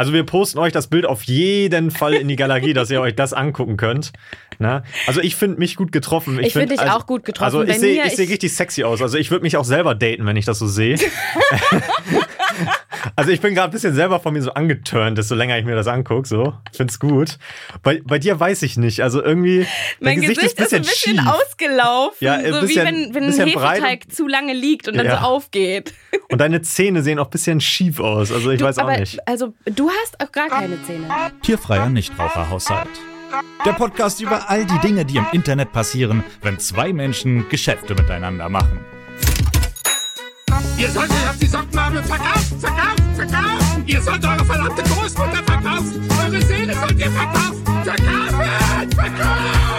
Also wir posten euch das Bild auf jeden Fall in die Galerie, dass ihr euch das angucken könnt. Na? Also ich finde mich gut getroffen. Ich find, finde dich also, auch gut getroffen. Also ich sehe ich seh ich- richtig sexy aus. Also ich würde mich auch selber daten, wenn ich das so sehe. also ich bin gerade ein bisschen selber von mir so angeturnt, desto länger ich mir das angucke. So, find's gut. Bei, bei dir weiß ich nicht. Also irgendwie Mein dein Gesicht, ist ein bisschen schief. ausgelaufen. Ja, ein so bisschen- wie wenn, wenn ein bisschen breit Hefeteig zu lange liegt und dann Ja. so aufgeht. Und deine Zähne sehen auch ein bisschen schief aus. Also ich Du, weiß auch aber, nicht. Also, du hast auch gar keine Zähne. Tierfreier Nichtraucherhaushalt. Der Podcast über all die Dinge, die im Internet passieren, wenn zwei Menschen Geschäfte miteinander machen. Ihr sollt euch auf die Sockenmarmel verkaufen, verkaufen, verkaufen. Ihr sollt eure verdammte Großmutter verkaufen. Eure Seele sollt ihr verkaufen. Verkaufen, verkaufen.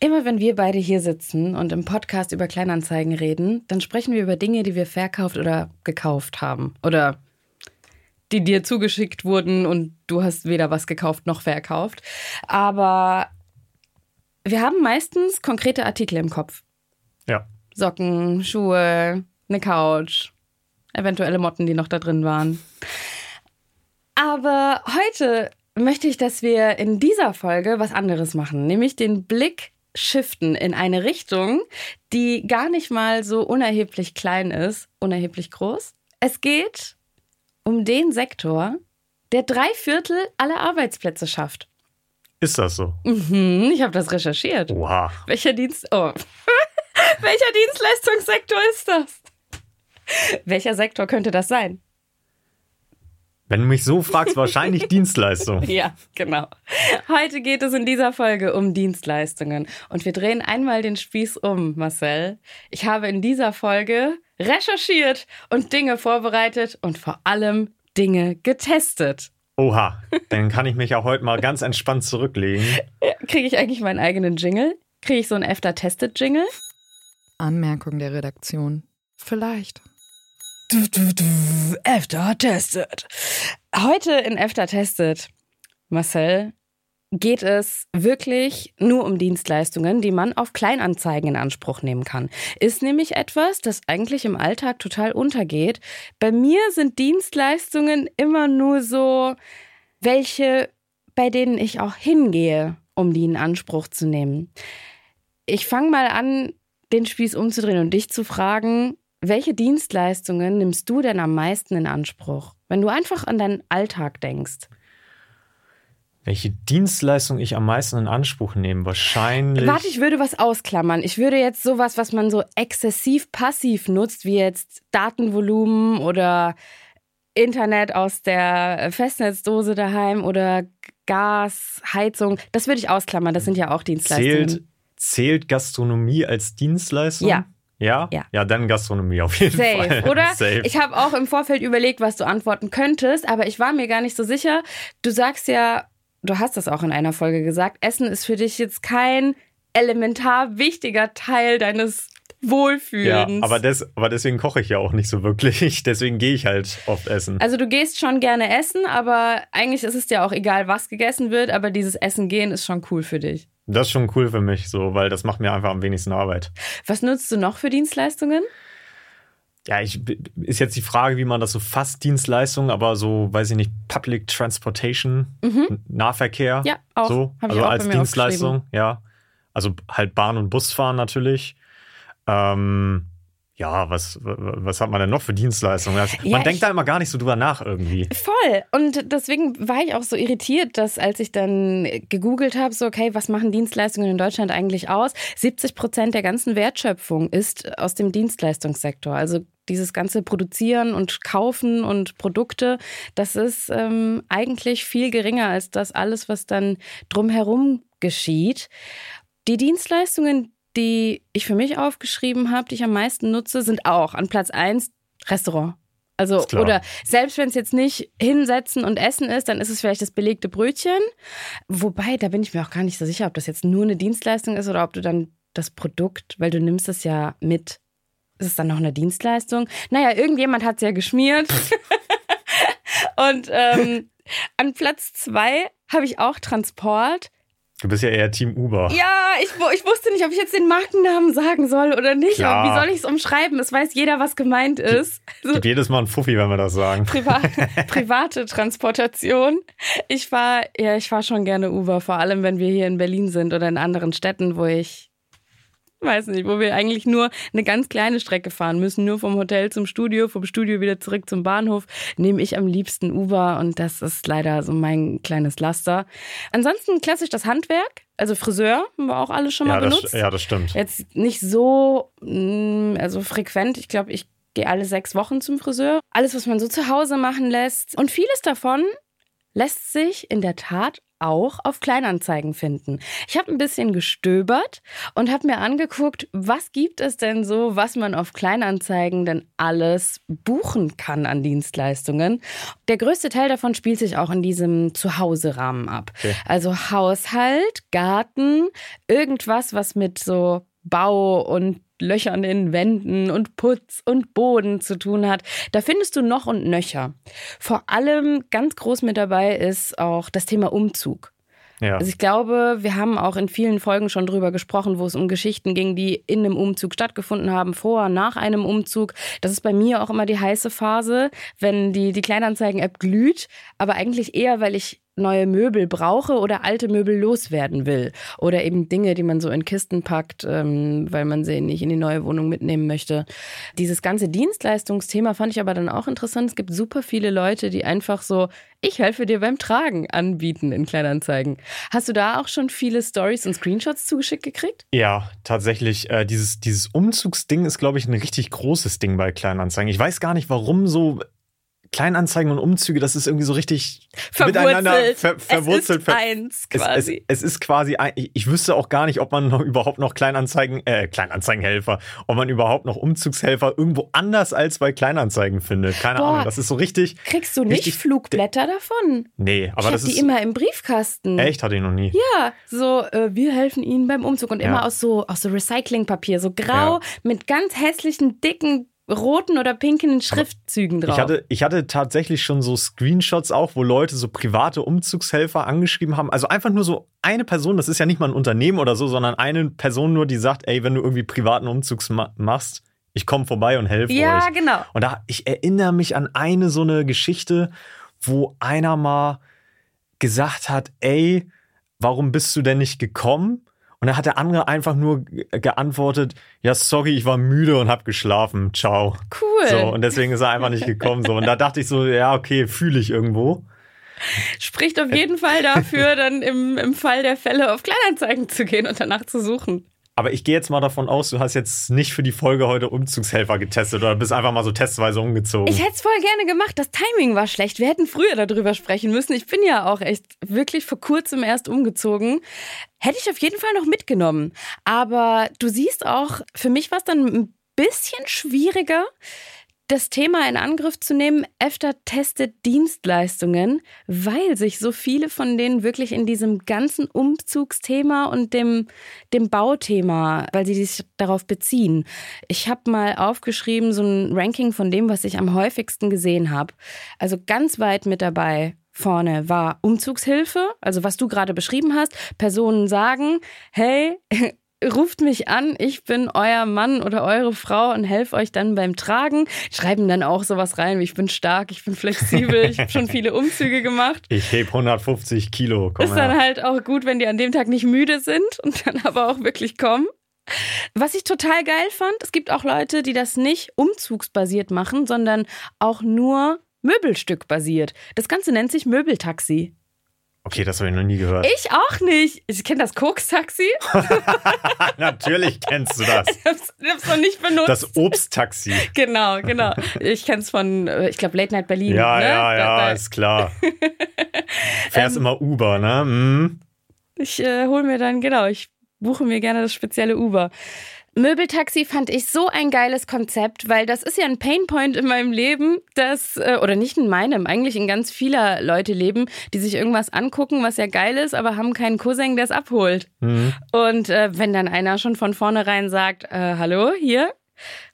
Immer wenn wir beide hier sitzen und im Podcast über Kleinanzeigen reden, dann sprechen wir über Dinge, die wir verkauft oder gekauft haben. Oder die dir zugeschickt wurden und du hast weder was gekauft noch verkauft. Aber wir haben meistens konkrete Artikel im Kopf. Ja. Socken, Schuhe, eine Couch, eventuelle Motten, die noch da drin waren. Aber heute möchte ich, dass wir in dieser Folge was anderes machen, nämlich den Blick shiften in eine Richtung, die gar nicht mal so unerheblich klein ist, unerheblich groß. Es geht um den Sektor, der drei Viertel aller Arbeitsplätze schafft. Ist das so? Hm, ich habe das recherchiert. Wow. Welcher Dienst. Oh. Welcher Dienstleistungssektor ist das? Welcher Sektor könnte das sein? Wenn du mich so fragst, wahrscheinlich Dienstleistung. Ja, genau. Heute geht es in dieser Folge um Dienstleistungen. Und wir drehen einmal den Spieß um, Marcel. Ich habe in dieser Folge recherchiert und Dinge vorbereitet und vor allem Dinge getestet. Oha, dann kann ich mich auch heute mal ganz entspannt zurücklegen. Kriege ich eigentlich meinen eigenen Jingle? Kriege ich so einen EFTA-Tested-Jingle? Anmerkung der Redaktion. Vielleicht. Du, du, du, EFTA Tested. Heute in EFTA Tested, Marcel, geht es wirklich nur um Dienstleistungen, die man auf Kleinanzeigen in Anspruch nehmen kann. Ist nämlich etwas, das eigentlich im Alltag total untergeht. Bei mir sind Dienstleistungen immer nur so welche, bei denen ich auch hingehe, um die in Anspruch zu nehmen. Ich fange mal an, den Spieß umzudrehen und dich zu fragen, welche Dienstleistungen nimmst du denn am meisten in Anspruch? Wenn du einfach an deinen Alltag denkst. Welche Dienstleistung ich am meisten in Anspruch nehme? Wahrscheinlich. Warte, ich würde was ausklammern. Ich würde jetzt sowas, was man so exzessiv passiv nutzt, wie jetzt Datenvolumen oder Internet aus der Festnetzdose daheim oder Gas, Heizung, das würde ich ausklammern. Das sind ja auch Dienstleistungen. zählt, zählt Gastronomie als Dienstleistung? Ja. Ja? Ja. Ja, dann Gastronomie auf jeden Safe, Fall. oder? Safe. Ich habe auch im Vorfeld überlegt, was du antworten könntest, aber ich war mir gar nicht so sicher. Du sagst ja, du hast das auch in einer Folge gesagt, Essen ist für dich jetzt kein elementar wichtiger Teil deines ja, Wohlfühlens. aber, des, aber deswegen koche ich ja auch nicht so wirklich. Deswegen gehe ich halt oft essen. also du gehst schon gerne essen, aber eigentlich ist es dir auch egal, was gegessen wird, aber dieses Essen gehen ist schon cool für dich. Das ist schon cool für mich, so, weil das macht mir einfach am wenigsten Arbeit. Was nutzt du noch für Dienstleistungen? Ja, ich, ist jetzt die Frage, wie man das so fasst, Dienstleistung, aber so, weiß ich nicht, Public Transportation, Nahverkehr. Mhm. Ja, auch. So, also auch als Dienstleistung, ja. Also halt Bahn- und Busfahren natürlich. Ähm, ja, was, was hat man denn noch für Dienstleistungen? Das- Ja, man denkt da immer gar nicht so drüber nach irgendwie. Voll. Und deswegen war ich auch so irritiert, dass als ich dann gegoogelt habe, so, okay, was machen Dienstleistungen in Deutschland eigentlich aus? 70 Prozent der ganzen Wertschöpfung ist aus dem Dienstleistungssektor. Also dieses ganze Produzieren und Kaufen und Produkte, das ist ähm, eigentlich viel geringer als das alles, was dann drumherum geschieht. Die Dienstleistungen, die ich für mich aufgeschrieben habe, die ich am meisten nutze, sind auch an Platz 1 Restaurant. Also, oder selbst wenn es jetzt nicht hinsetzen und essen ist, dann ist es vielleicht das belegte Brötchen. Wobei, da bin ich mir auch gar nicht so sicher, ob das jetzt nur eine Dienstleistung ist oder ob du dann das Produkt, weil du nimmst es ja mit. Ist es dann noch eine Dienstleistung? Naja, irgendjemand hat es ja geschmiert. und ähm, an Platz zwei habe ich auch Transport. Du bist ja eher Team Uber. Ja, ich, ich wusste nicht, ob ich jetzt den Markennamen sagen soll oder nicht. Klar. Aber wie soll ich es umschreiben? Es weiß jeder, was gemeint ist. So, Gib jedes Mal ein Fuffi, wenn wir das sagen. privat, private Transportation. Ich war, ja, ich fahre schon gerne Uber, vor allem wenn wir hier in Berlin sind oder in anderen Städten, wo ich weiß nicht, wo wir eigentlich nur eine ganz kleine Strecke fahren müssen, nur vom Hotel zum Studio, vom Studio wieder zurück zum Bahnhof, nehme ich am liebsten Uber und das ist leider so mein kleines Laster. Ansonsten klassisch das Handwerk, also Friseur haben wir auch alle schon mal Ja das, benutzt. ja, das stimmt. Jetzt nicht so, mm, also frequent. Ich glaube, ich gehe alle sechs Wochen zum Friseur. Alles, was man so zu Hause machen lässt. Und vieles davon lässt sich in der Tat auch auf Kleinanzeigen finden. Ich habe ein bisschen gestöbert und habe mir angeguckt, was gibt es denn so, was man auf Kleinanzeigen denn alles buchen kann an Dienstleistungen. Der größte Teil davon spielt sich auch in diesem Zuhause-Rahmen ab. Okay. Also Haushalt, Garten, irgendwas, was mit so Bau und Löchern in Wänden und Putz und Boden zu tun hat. Da findest du noch und nöcher. Vor allem ganz groß mit dabei ist auch das Thema Umzug. Ja. Also ich glaube, wir haben auch in vielen Folgen schon drüber gesprochen, wo es um Geschichten ging, die in einem Umzug stattgefunden haben, vor, nach einem Umzug. Das ist bei mir auch immer die heiße Phase, wenn die, die Kleinanzeigen-App glüht, aber eigentlich eher, weil ich neue Möbel brauche oder alte Möbel loswerden will. Oder eben Dinge, die man so in Kisten packt, ähm, weil man sie nicht in die neue Wohnung mitnehmen möchte. Dieses ganze Dienstleistungsthema fand ich aber dann auch interessant. Es gibt super viele Leute, die einfach so, ich helfe dir beim Tragen anbieten in Kleinanzeigen. Hast du da auch schon viele Stories und Screenshots zugeschickt gekriegt? Ja, tatsächlich. Äh, dieses, dieses Umzugsding ist, glaube ich, ein richtig großes Ding bei Kleinanzeigen. Ich weiß gar nicht, warum so Kleinanzeigen und Umzüge, das ist irgendwie so richtig miteinander ver verwurzelt. Es ist ver- eins es, quasi. Es, es ist quasi, ein, ich, ich wüsste auch gar nicht, ob man noch überhaupt noch Kleinanzeigen, äh, Kleinanzeigenhelfer, ob man überhaupt noch Umzugshelfer irgendwo anders als bei Kleinanzeigen findet. Keine Boah. Ahnung, das ist so richtig. Kriegst du nicht Flugblätter davon? Nee, aber ich das ist. die immer im Briefkasten. echt, hatte ich noch nie. Ja, so, äh, wir helfen Ihnen beim Umzug und Ja. immer aus so, aus so Recyclingpapier, so grau Ja. mit ganz hässlichen, dicken, roten oder pinken Schriftzügen drauf. Ich hatte, ich hatte tatsächlich schon so Screenshots auch, wo Leute so private Umzugshelfer angeschrieben haben. Also einfach nur so eine Person, das ist ja nicht mal ein Unternehmen oder so, sondern eine Person nur, die sagt, ey, wenn du irgendwie privaten Umzugs ma machst, ich komme vorbei und helfe ja, euch. genau. Und da, ich erinnere mich an eine so eine Geschichte, wo einer mal gesagt hat, ey, warum bist du denn nicht gekommen? Und dann hat der andere einfach nur ge- geantwortet, ja, sorry, ich war müde und hab geschlafen. Ciao. Cool. So, und deswegen ist er einfach nicht gekommen. So. Und da dachte ich so, ja, okay, fühle ich irgendwo. Spricht auf jeden Fall dafür, dann im, im Fall der Fälle auf Kleinanzeigen zu gehen und danach zu suchen. Aber ich gehe jetzt mal davon aus, du hast jetzt nicht für die Folge heute Umzugshelfer getestet oder bist einfach mal so testweise umgezogen. Ich hätte es voll gerne gemacht. Das Timing war schlecht. Wir hätten früher darüber sprechen müssen. Ich bin ja auch echt wirklich vor kurzem erst umgezogen. Hätte ich auf jeden Fall noch mitgenommen. Aber du siehst auch, für mich war es dann ein bisschen schwieriger, das Thema in Angriff zu nehmen. EFTA testet Dienstleistungen, weil sich so viele von denen wirklich in diesem ganzen Umzugsthema und dem, dem Bauthema, weil sie sich darauf beziehen. Ich habe mal aufgeschrieben, so ein Ranking von dem, was ich am häufigsten gesehen habe. Also ganz weit mit dabei vorne war Umzugshilfe, also was du gerade beschrieben hast. Personen sagen, hey, ruft mich an, ich bin euer Mann oder eure Frau und helfe euch dann beim Tragen. Schreiben dann auch sowas rein, wie ich bin stark, ich bin flexibel, ich habe schon viele Umzüge gemacht. Ich heb 150 Kilo. Komm Ist dann her. halt auch gut, wenn die an dem Tag nicht müde sind und dann aber auch wirklich kommen. Was ich total geil fand, es gibt auch Leute, die das nicht umzugsbasiert machen, sondern auch nur Möbelstückbasiert. Das Ganze nennt sich Möbeltaxi. Okay, das habe ich noch nie gehört. Ich auch nicht. Ich kenne das Koks-Taxi. Natürlich kennst du das. Ich hab's, ich hab's noch nicht benutzt. Das Obsttaxi. genau, genau. Ich kenne es von, äh, ich glaube, Late Night Berlin. Ja, ne? ja, ja, da- ist klar. Fährst Ähm, immer Uber, ne? Hm. Ich äh, hole mir dann, genau, ich buche mir gerne das spezielle Uber. Möbeltaxi fand ich so ein geiles Konzept, weil das ist ja ein Painpoint in meinem Leben, das, äh, oder nicht in meinem, eigentlich in ganz vieler Leute Leben, die sich irgendwas angucken, was ja geil ist, aber haben keinen Cousin, der es abholt. Und äh, wenn dann einer schon von vornherein sagt, äh, hallo, hier,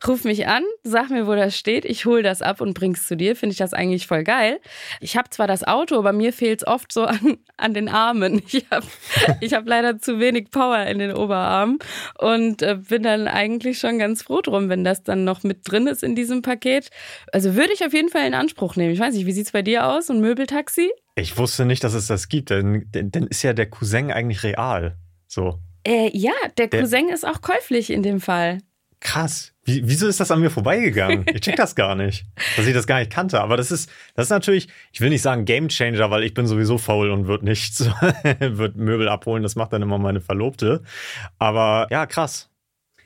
Ruf mich an, sag mir, wo das steht, ich hol das ab und bring's zu dir. Finde ich das eigentlich voll geil. Ich habe zwar das Auto, aber mir fehlt's oft so an, an den Armen. Ich habe ich hab leider zu wenig Power in den Oberarmen und äh, bin dann eigentlich schon ganz froh drum, wenn das dann noch mit drin ist in diesem Paket. Also würde ich auf jeden Fall in Anspruch nehmen. Ich weiß nicht, wie sieht's bei dir aus? Ein Möbeltaxi? Ich wusste nicht, dass es das gibt. Denn, denn ist ja der Cousin eigentlich real. So. Äh, ja, der Der- Cousin ist auch käuflich in dem Fall. Krass. Wie, wieso ist das an mir vorbeigegangen? Ich check das gar nicht, dass ich das gar nicht kannte. Aber das ist, das ist natürlich, ich will nicht sagen Game Changer, weil ich bin sowieso faul und wird nicht, so- wird Möbel abholen. Das macht dann immer meine Verlobte. Aber ja, krass.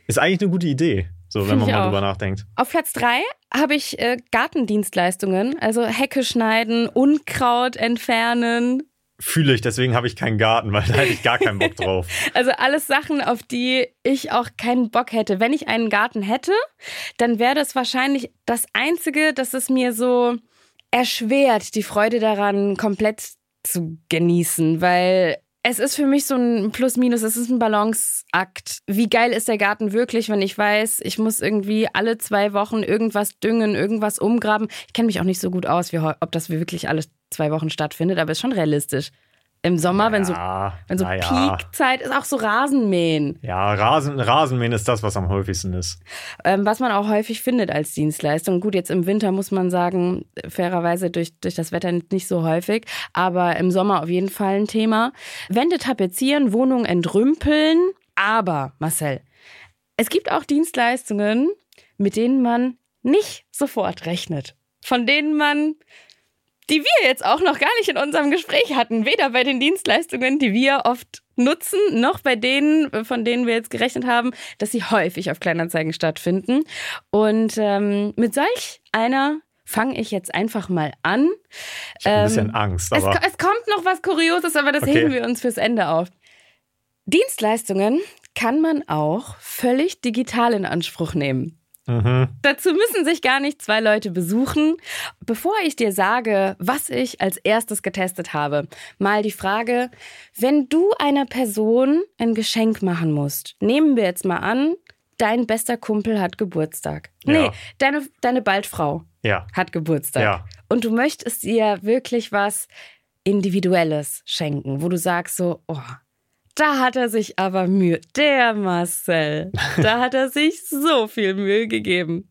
Ist eigentlich eine gute Idee, so wenn Find man mal auch. drüber nachdenkt. Auf Platz drei habe ich äh, Gartendienstleistungen, also Hecke schneiden, Unkraut entfernen. Fühle ich, deswegen habe ich keinen Garten, weil da hätte ich gar keinen Bock drauf. Also alles Sachen, auf die ich auch keinen Bock hätte. Wenn ich einen Garten hätte, dann wäre das wahrscheinlich das Einzige, das es mir so erschwert, die Freude daran komplett zu genießen, weil es ist für mich so ein Plus-Minus, es ist ein Balanceakt. Wie geil ist der Garten wirklich, wenn ich weiß, ich muss irgendwie alle zwei Wochen irgendwas düngen, irgendwas umgraben. Ich kenne mich auch nicht so gut aus, wie, ob das wirklich alle zwei Wochen stattfindet, aber ist schon realistisch. Im Sommer, wenn so, Ja, wenn so ja. Peakzeit ist, auch so Rasenmähen, Ja, Rasen, Rasenmähen ist das, was am häufigsten ist. ähm, was man auch häufig findet als Dienstleistung. Gut, jetzt im Winter muss man sagen, fairerweise durch, durch das Wetter nicht so häufig, aber im Sommer auf jeden Fall ein Thema. Wände tapezieren, Wohnung entrümpeln, aber Marcel, es gibt auch Dienstleistungen, mit denen man nicht sofort rechnet. Von denen man die wir jetzt auch noch gar nicht in unserem Gespräch hatten. Weder bei den Dienstleistungen, die wir oft nutzen, noch bei denen, von denen wir jetzt gerechnet haben, dass sie häufig auf Kleinanzeigen stattfinden. Und ähm, mit solch einer fange ich jetzt einfach mal an. Ich habe ein Ähm, bisschen Angst, Es, aber es kommt noch was Kurioses, aber das Okay. heben wir uns fürs Ende auf. Dienstleistungen kann man auch völlig digital in Anspruch nehmen. Mhm. Dazu müssen sich gar nicht zwei Leute besuchen. Bevor ich dir sage, was ich als erstes getestet habe, mal die Frage, wenn du einer Person ein Geschenk machen musst, nehmen wir jetzt mal an, dein bester Kumpel hat Geburtstag. Nee, Ja. deine, deine Baldfrau ja. hat Geburtstag. Ja. Und du möchtest ihr wirklich was Individuelles schenken, wo du sagst so, oh, da hat er sich aber Mühe. Der Marcel, da hat er sich so viel Mühe gegeben.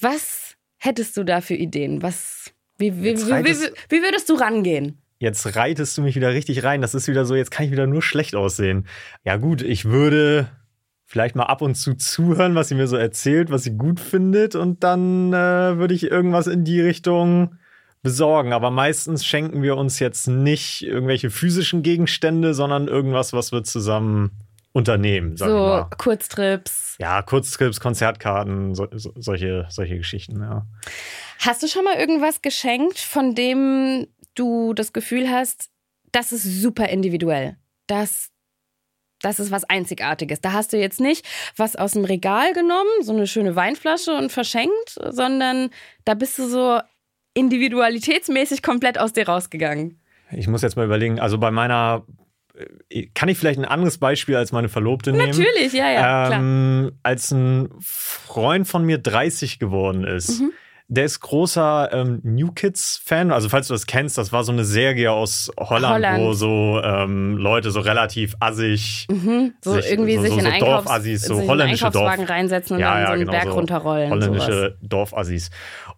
Was hättest du da für Ideen? Was, wie, wie, wie, wie würdest du rangehen? Jetzt reitest du mich wieder richtig rein. Das ist wieder so, jetzt kann ich wieder nur schlecht aussehen. Ja, gut, ich würde vielleicht mal ab und zu zuhören, was sie mir so erzählt, was sie gut findet, und dann äh, würde ich irgendwas in die Richtung besorgen. Aber meistens schenken wir uns jetzt nicht irgendwelche physischen Gegenstände, sondern irgendwas, was wir zusammen unternehmen. So. Kurztrips. Ja, Kurztrips, Konzertkarten, so, so, solche, solche Geschichten, ja. Hast du schon mal irgendwas geschenkt, von dem du das Gefühl hast, das ist super individuell? Das, das ist was Einzigartiges. Da hast du jetzt nicht was aus dem Regal genommen, so eine schöne Weinflasche und verschenkt, sondern da bist du so individualitätsmäßig komplett aus dir rausgegangen. Ich muss jetzt mal überlegen, also bei meiner, äh, kann ich vielleicht ein anderes Beispiel als meine Verlobte nehmen? Natürlich, ja, ja, klar. ähm, Als ein Freund von mir 30 geworden ist, Mhm. Der ist großer ähm, New Kids-Fan. Also, falls du das kennst, das war so eine Serie aus Holland, Holland. wo so ähm, Leute so relativ assig, Mhm. So sich- irgendwie so- sich so- in so Einkaufs Dorfassis, so sich in holländische Einkaufswagen Dorf- reinsetzen und Ja, dann ja, so einen genau, Berg so runterrollen. holländische. Dorfassis.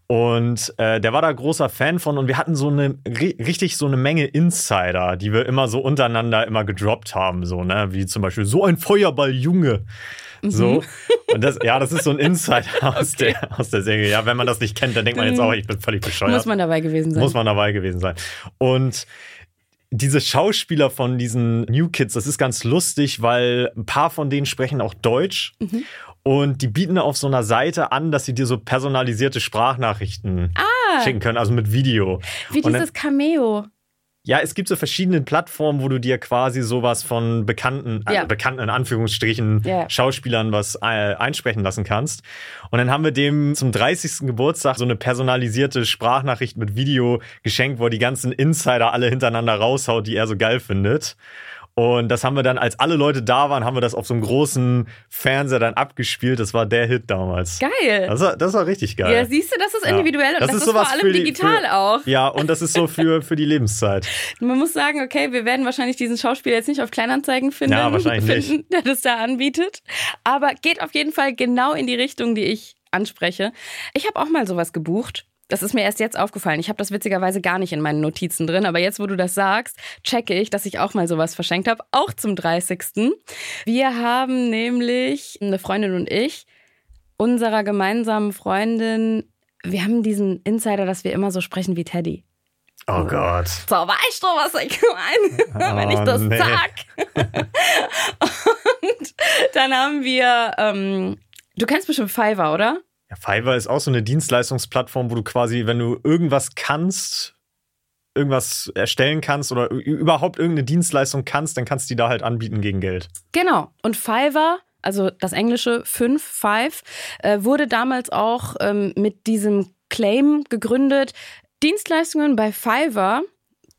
Und äh, der war da großer Fan von und wir hatten so eine ri richtig so eine Menge Insider, die wir immer so untereinander immer gedroppt haben, so, ne, wie zum Beispiel so ein Feuerball Junge. Mhm. So. Und das, ja, das ist so ein Insider aus, der, aus der Serie. Ja, wenn man das nicht kennt, dann denkt man jetzt auch, ich bin völlig bescheuert. Muss man dabei gewesen sein. Muss man dabei gewesen sein. Und diese Schauspieler von diesen New Kids, das ist ganz lustig, weil ein paar von denen sprechen auch Deutsch. Mhm. Und die bieten auf so einer Seite an, dass sie dir so personalisierte Sprachnachrichten schicken können, also mit Video. Ah. Wie Und dann- dieses Cameo. Ja, es gibt so verschiedene Plattformen, wo du dir quasi sowas von bekannten, also Ja. bekannten in Anführungsstrichen Ja. Schauspielern was äh, einsprechen lassen kannst. Und dann haben wir dem zum 30. Geburtstag so eine personalisierte Sprachnachricht mit Video geschenkt, wo er die ganzen Insider alle hintereinander raushaut, die er so geil findet. Und das haben wir dann, als alle Leute da waren, haben wir das auf so einem großen Fernseher dann abgespielt. Das war der Hit damals. Geil. Das war, das war richtig geil. ja, siehst du, das ist individuell und das, ist, sowas vor allem die- digital für, auch. Ja, und das ist so für, für die Lebenszeit. Man muss sagen, okay, wir werden wahrscheinlich diesen Schauspieler jetzt nicht auf Kleinanzeigen finden, Ja, wahrscheinlich finden der das da anbietet. Aber geht auf jeden Fall genau in die Richtung, die ich anspreche. Ich habe auch mal sowas gebucht. Das ist mir erst jetzt aufgefallen. Ich habe das witzigerweise gar nicht in meinen Notizen drin, aber jetzt, wo du das sagst, checke ich, dass ich auch mal sowas verschenkt habe, auch zum 30. Wir haben nämlich, eine Freundin und ich, unserer gemeinsamen Freundin, wir haben diesen Insider, dass wir immer so sprechen wie Teddy. Oh Gott. So, weißt du, was ich meine, wenn ich Oh, das nee. sag? Und dann haben wir, ähm, du kennst bestimmt Fiverr, oder? Ja, Fiverr ist auch so eine Dienstleistungsplattform, wo du quasi, wenn du irgendwas kannst, irgendwas erstellen kannst oder überhaupt irgendeine Dienstleistung kannst, dann kannst du die da halt anbieten gegen Geld. Genau. Und Fiverr, also das englische 5, 5, äh, wurde damals auch ähm, mit diesem Claim gegründet. Dienstleistungen bei Fiverr,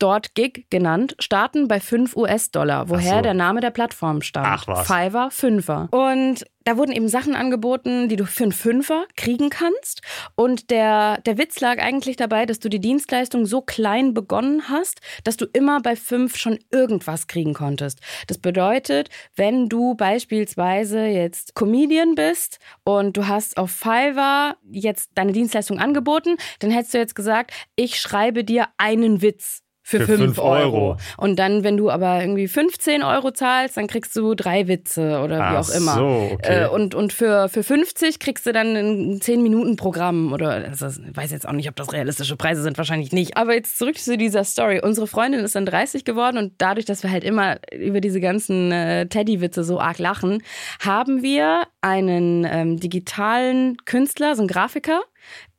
dort Gig genannt, starten bei 5 US-Dollar, woher so. der Name der Plattform stammt. Ach was. Fiverr, Fünfer. Und da wurden eben Sachen angeboten, die du für einen Fünfer kriegen kannst. Und der, der Witz lag eigentlich dabei, dass du die Dienstleistung so klein begonnen hast, dass du immer bei fünf schon irgendwas kriegen konntest. Das bedeutet, wenn du beispielsweise jetzt Comedian bist und du hast auf Fiverr jetzt deine Dienstleistung angeboten, dann hättest du jetzt gesagt, ich schreibe dir einen Witz. Für, Für 5 fünf Euro. Euro. Und dann, wenn du aber irgendwie 15 Euro zahlst, dann kriegst du drei Witze oder wie Ach auch immer. so, okay. Äh, und und für, für 50 kriegst du dann ein 10-Minuten-Programm oder also, ich weiß jetzt auch nicht, ob das realistische Preise sind, wahrscheinlich nicht. Aber jetzt zurück zu dieser Story. Unsere Freundin ist dann 30 geworden und dadurch, dass wir halt immer über diese ganzen äh, Teddy-Witze so arg lachen, haben wir einen ähm, digitalen Künstler, so einen Grafiker,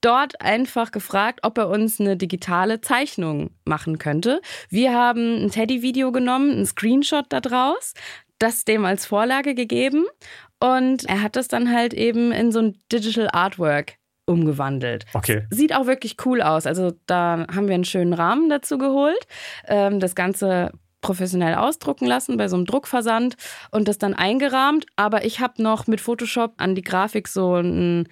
dort einfach gefragt, ob er uns eine digitale Zeichnung machen könnte. Wir haben ein Teddy-Video genommen, einen Screenshot da draus, das dem als Vorlage gegeben und er hat das dann halt eben in so ein Digital Artwork umgewandelt. Okay. Sieht auch wirklich cool aus. Also da haben wir einen schönen Rahmen dazu geholt, ähm, das Ganze professionell ausdrucken lassen bei so einem Druckversand und das dann eingerahmt. Aber ich habe noch mit Photoshop an die Grafik so ein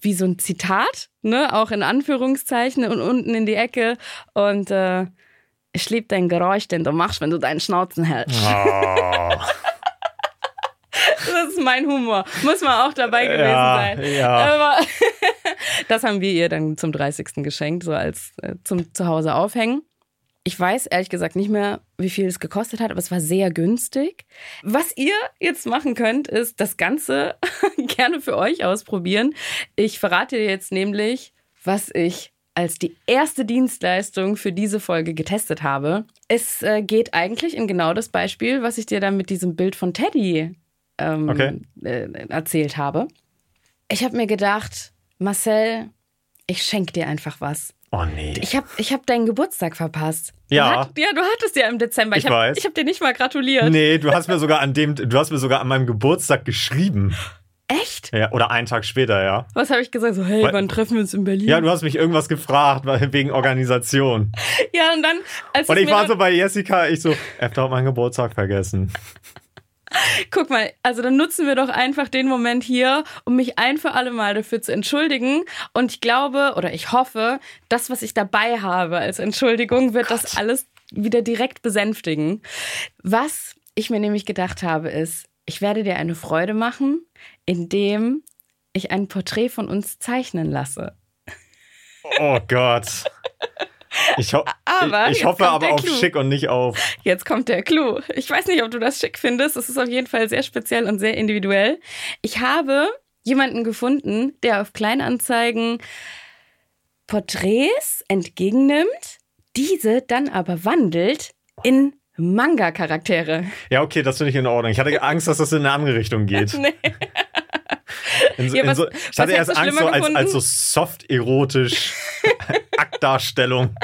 wie so ein Zitat, ne, auch in Anführungszeichen und unten in die Ecke und äh, ich liebe dein Geräusch, den du machst, wenn du deinen Schnauzen hältst. Oh. Das ist mein Humor. Muss man auch dabei gewesen Ja, sein. ja. Aber das haben wir ihr dann zum 30. geschenkt, so als äh, zum Zuhause aufhängen. Ich weiß ehrlich gesagt nicht mehr, wie viel es gekostet hat, aber es war sehr günstig. Was ihr jetzt machen könnt, ist das Ganze gerne für euch ausprobieren. Ich verrate dir jetzt nämlich, was ich als die erste Dienstleistung für diese Folge getestet habe. Es äh, geht eigentlich in genau das Beispiel, was ich dir dann mit diesem Bild von Teddy ähm, Okay. äh, erzählt habe. Ich habe mir gedacht, Marcel, ich schenke dir einfach was. oh nee. Ich habe ich hab deinen Geburtstag verpasst. Ja. Du hat, ja, du hattest ja im Dezember. Ich hab, weiß. Ich habe dir nicht mal gratuliert. Nee, du hast mir sogar an dem, du hast mir sogar an meinem Geburtstag geschrieben. Echt? Ja, oder einen Tag später, ja. Was habe ich gesagt? So, hey, Weil- wann treffen wir uns in Berlin? Ja, du hast mich irgendwas gefragt, wegen Organisation. Ja, und dann, als Und ich war so bei Jessica, ich so, Efter hat meinen Geburtstag vergessen. guck mal, also dann nutzen wir doch einfach den Moment hier, um mich ein für alle Mal dafür zu entschuldigen. Und ich glaube oder ich hoffe, das, was ich dabei habe als Entschuldigung, wird das alles wieder direkt besänftigen. Was ich mir nämlich gedacht habe, ist, ich werde dir eine Freude machen, indem ich ein Porträt von uns zeichnen lasse. Oh Gott. Ich, ho Aber ich, ich hoffe aber auf Clou. schick und nicht auf. Jetzt kommt der Clou. Ich weiß nicht, ob du das schick findest. Es ist auf jeden Fall sehr speziell und sehr individuell. Ich habe jemanden gefunden, der auf Kleinanzeigen Porträts entgegennimmt, diese dann aber wandelt in Manga-Charaktere. Ja, okay, das finde ich in Ordnung. Ich hatte Angst, dass das in eine andere Richtung geht. Nee. In so, Ja, was- so, ich hatte erst Angst so als, als so soft-erotisch Aktdarstellung.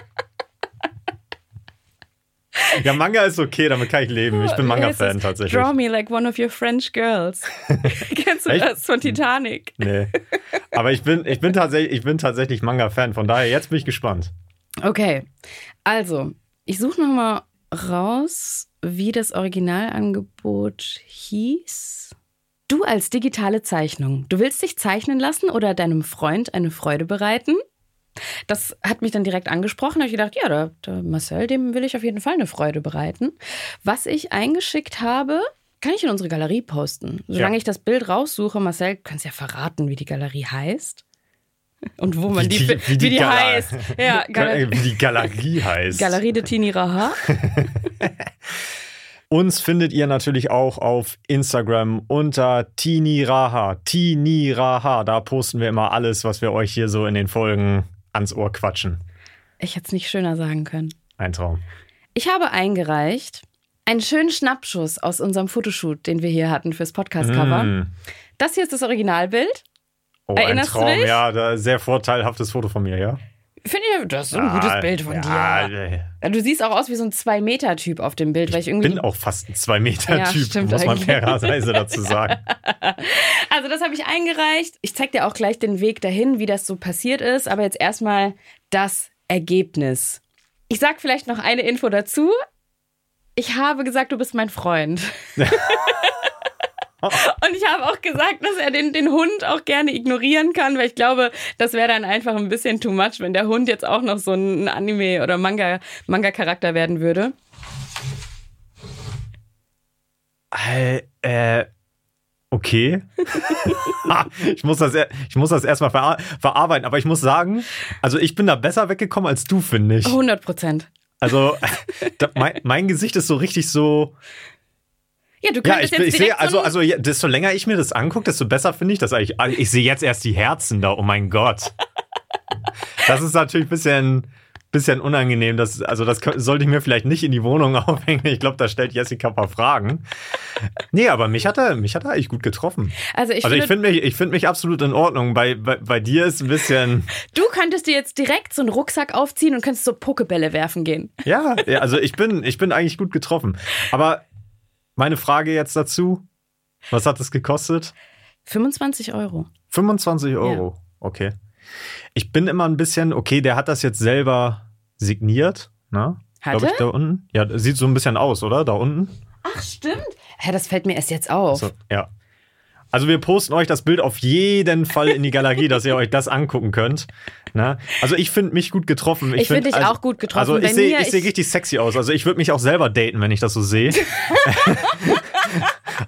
Ja, Manga ist okay, damit kann ich leben. Ich bin Manga-Fan tatsächlich. Draw me like one of your French girls. Kennst du Echt? das von Titanic? Nee. Aber ich bin, ich bin tatsächlich, ich bin tatsächlich Manga-Fan. Von daher, jetzt bin ich gespannt. Okay, also, ich suche nochmal raus, wie das Originalangebot hieß. Du als digitale Zeichnung, du willst dich zeichnen lassen oder deinem Freund eine Freude bereiten? Das hat mich dann direkt angesprochen. Da habe ich gedacht, ja, der, der Marcel, dem will ich auf jeden Fall eine Freude bereiten. Was ich eingeschickt habe, kann ich in unsere Galerie posten. Solange Ja. ich das Bild raussuche, Marcel, du kannst ja verraten, wie die Galerie heißt. Und wo man Wie die, die- wie die Gala- heißt. Ja, Galerie. Wie die Galerie heißt. Galerie de Tini Raha. Uns findet ihr natürlich auch auf Instagram unter Tiniraha. Tiniraha. Da posten wir immer alles, was wir euch hier so in den Folgen ans Ohr quatschen. Ich hätte es nicht schöner sagen können. Ein Traum. Ich habe eingereicht einen schönen Schnappschuss aus unserem Fotoshoot, den wir hier hatten fürs Podcast-Cover. Mm. Das hier ist das Originalbild. Oh, Erinnerst ein Traum. Ja, sehr vorteilhaftes Foto von mir, ja? Finde ich, das ist ein gutes Bild von ja, dir. Ja, Du siehst auch aus wie so ein Zwei-Meter-Typ auf dem Bild, weil ich Ich irgendwie. bin auch fast ein Zwei-Meter-Typ, muss man fairerweise dazu sagen. Also, das habe ich eingereicht. Ich zeig dir auch gleich den Weg dahin, wie das so passiert ist. Aber jetzt erstmal das Ergebnis. Ich sag vielleicht noch eine Info dazu. Ich habe gesagt, du bist mein Freund. Und ich habe auch gesagt, dass er den, den Hund auch gerne ignorieren kann, weil ich glaube, das wäre dann einfach ein bisschen too much, wenn der Hund jetzt auch noch so ein Anime- oder Manga- Manga-Charakter werden würde. Äh, äh, okay. Ich, muss das, ich muss das erstmal verar verarbeiten, aber ich muss sagen, also ich bin da besser weggekommen als du, finde ich. 100 Prozent. Also mein, mein Gesicht ist so richtig so. Ja, du Ja, könntest ich, jetzt ich sehe, also, also ja, desto länger ich mir das angucke, desto besser finde ich das eigentlich. Also, Ich sehe jetzt erst die Herzen da, oh mein Gott. Das ist natürlich ein bisschen, bisschen unangenehm. Das, also, das sollte ich mir vielleicht nicht in die Wohnung aufhängen. Ich glaube, da stellt Jessica ein paar Fragen. Nee, aber mich hat er, mich hat er eigentlich gut getroffen. also ich also, ich finde, finde mich, ich finde mich absolut in Ordnung. Bei, bei, bei dir ist ein bisschen, du könntest dir jetzt direkt so einen Rucksack aufziehen und könntest so Pokebälle werfen gehen. ja, ja, also ich bin, ich bin eigentlich gut getroffen. Aber meine Frage jetzt dazu: Was hat es gekostet? 25 Euro. 25 Euro. Okay. Ich bin immer ein bisschen, okay, der hat das jetzt selber signiert, ne? Hat Glaub ich, da unten. Ja, das sieht so ein bisschen aus, oder? Da unten. Ach, stimmt. Hä, das fällt mir erst jetzt auf. So, ja. Also wir posten euch das Bild auf jeden Fall in die Galerie, dass ihr euch das angucken könnt. Ne? Also ich finde mich gut getroffen. Ich find dich also, auch gut getroffen. Also ich sehe ich seh ich- richtig sexy aus. Also ich würde mich auch selber daten, wenn ich das so sehe.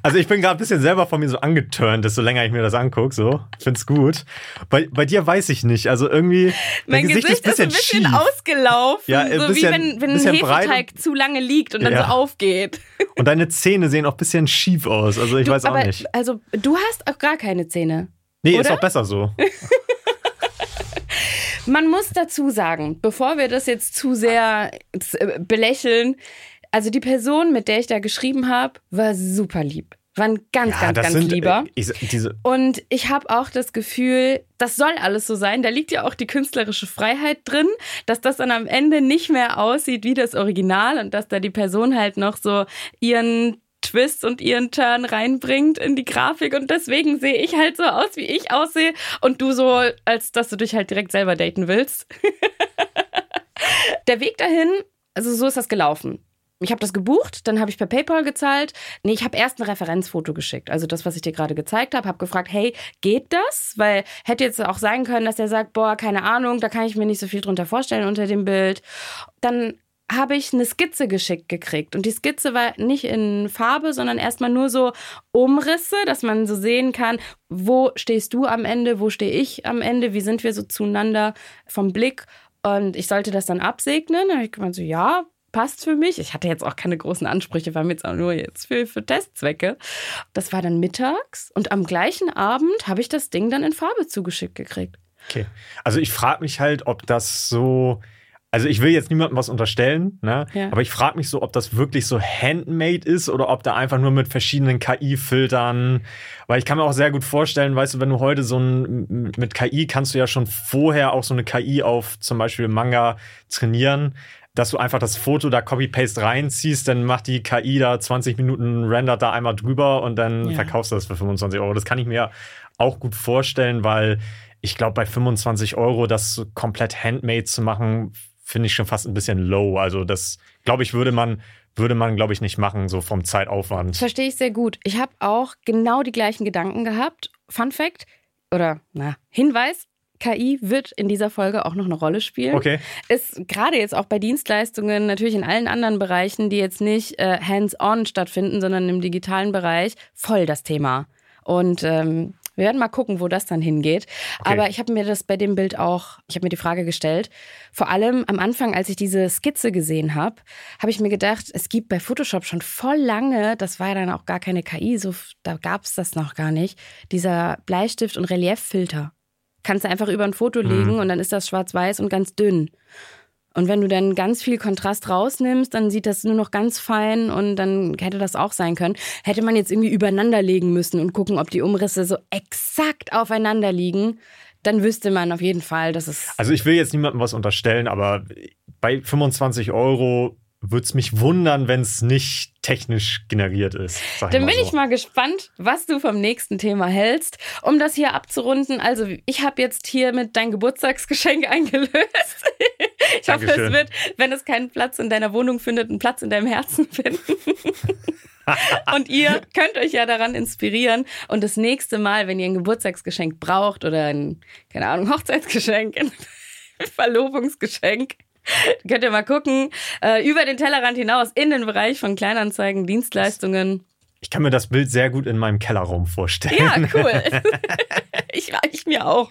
also ich bin gerade ein bisschen selber von mir so angeturnt, desto länger ich mir das angucke. So, ich find's gut. Bei, bei dir weiß ich nicht. Also irgendwie mein dein Gesicht, ist ein bisschen schief. ausgelaufen. Ja, ein so bisschen- wie wenn, wenn ein bisschen breit Hefeteig zu lange liegt und dann Ja. so aufgeht. Und deine Zähne sehen auch ein bisschen schief aus. Also ich Du, weiß auch aber, nicht. Also, du hast auch gar keine Zähne. Nee, ist oder? auch besser so. Man muss dazu sagen, bevor wir das jetzt zu sehr äh, belächeln, also die Person, mit der ich da geschrieben habe, war super lieb. War ein ganz, ganz, ganz lieber. äh, Ich, Und ich habe auch das Gefühl, das soll alles so sein. Da liegt ja auch die künstlerische Freiheit drin, dass das dann am Ende nicht mehr aussieht wie das Original und dass da die Person halt noch so ihren Twist und ihren Turn reinbringt in die Grafik. Und deswegen sehe ich halt so aus, wie ich aussehe. Und du so, als dass du dich halt direkt selber daten willst. Der Weg dahin, also so ist das gelaufen. Ich habe das gebucht, dann habe ich per PayPal gezahlt. Nee, ich habe erst ein Referenzfoto geschickt. Also das, was ich dir gerade gezeigt habe, habe gefragt, hey, geht das? Weil hätte jetzt auch sein können, dass er sagt, boah, keine Ahnung, da kann ich mir nicht so viel drunter vorstellen unter dem Bild. Dann habe ich eine Skizze geschickt gekriegt. Und die Skizze war nicht in Farbe, sondern erstmal nur so Umrisse, dass man so sehen kann, wo stehst du am Ende, wo stehe ich am Ende, wie sind wir so zueinander vom Blick. Und ich sollte das dann absegnen. Da habe ich gemeint, so, ja, passt für mich. Ich hatte jetzt auch keine großen Ansprüche, war mir jetzt auch nur jetzt für, für Testzwecke. Das war dann mittags und am gleichen Abend habe ich das Ding dann in Farbe zugeschickt gekriegt. Okay. Also ich frage mich halt, ob das so. Also ich will jetzt niemandem was unterstellen, ne? Ja. aber ich frage mich so, ob das wirklich so handmade ist oder ob da einfach nur mit verschiedenen KI-Filtern, weil ich kann mir auch sehr gut vorstellen, weißt du, wenn du heute so ein, mit KI kannst du ja schon vorher auch so eine KI auf zum Beispiel Manga trainieren. Dass du einfach das Foto da Copy-Paste reinziehst, dann macht die KI da 20 Minuten rendert da einmal drüber und dann Ja. verkaufst du das für 25 Euro. Das kann ich mir auch gut vorstellen, weil ich glaube, bei 25 Euro das komplett handmade zu machen, finde ich schon fast ein bisschen low. Also das, glaube ich, würde man, würde man, glaube ich, nicht machen, so vom Zeitaufwand. Verstehe ich sehr gut. Ich habe auch genau die gleichen Gedanken gehabt. Fun Fact oder na, Hinweis. KI wird in dieser Folge auch noch eine Rolle spielen. Okay. Ist gerade jetzt auch bei Dienstleistungen, natürlich in allen anderen Bereichen, die jetzt nicht äh, hands-on stattfinden, sondern im digitalen Bereich, voll das Thema. Und ähm, wir werden mal gucken, wo das dann hingeht. Okay. Aber ich habe mir das bei dem Bild auch, ich habe mir die Frage gestellt, vor allem am Anfang, als ich diese Skizze gesehen habe, habe ich mir gedacht, es gibt bei Photoshop schon voll lange, das war ja dann auch gar keine KI, so, da gab es das noch gar nicht, dieser Bleistift- und Relieffilter. Kannst du einfach über ein Foto legen und dann ist das schwarz-weiß und ganz dünn. Und wenn du dann ganz viel Kontrast rausnimmst, dann sieht das nur noch ganz fein und dann hätte das auch sein können. Hätte man jetzt irgendwie übereinander legen müssen und gucken, ob die Umrisse so exakt aufeinander liegen, dann wüsste man auf jeden Fall, dass es. Also ich will jetzt niemandem was unterstellen, aber bei 25 Euro würde es mich wundern, wenn es nicht technisch generiert ist. Dann bin so. ich mal gespannt, was du vom nächsten Thema hältst. Um das hier abzurunden, also ich habe jetzt hier mit dein Geburtstagsgeschenk eingelöst. Ich hoffe, Dankeschön. es wird, wenn es keinen Platz in deiner Wohnung findet, einen Platz in deinem Herzen finden. Und ihr könnt euch ja daran inspirieren. Und das nächste Mal, wenn ihr ein Geburtstagsgeschenk braucht oder ein, keine Ahnung, Hochzeitsgeschenk, ein Verlobungsgeschenk, könnt ihr mal gucken, äh, über den Tellerrand hinaus in den Bereich von Kleinanzeigen, Dienstleistungen. Ich kann mir das Bild sehr gut in meinem Kellerraum vorstellen. Ja, cool. ich reich mir auch.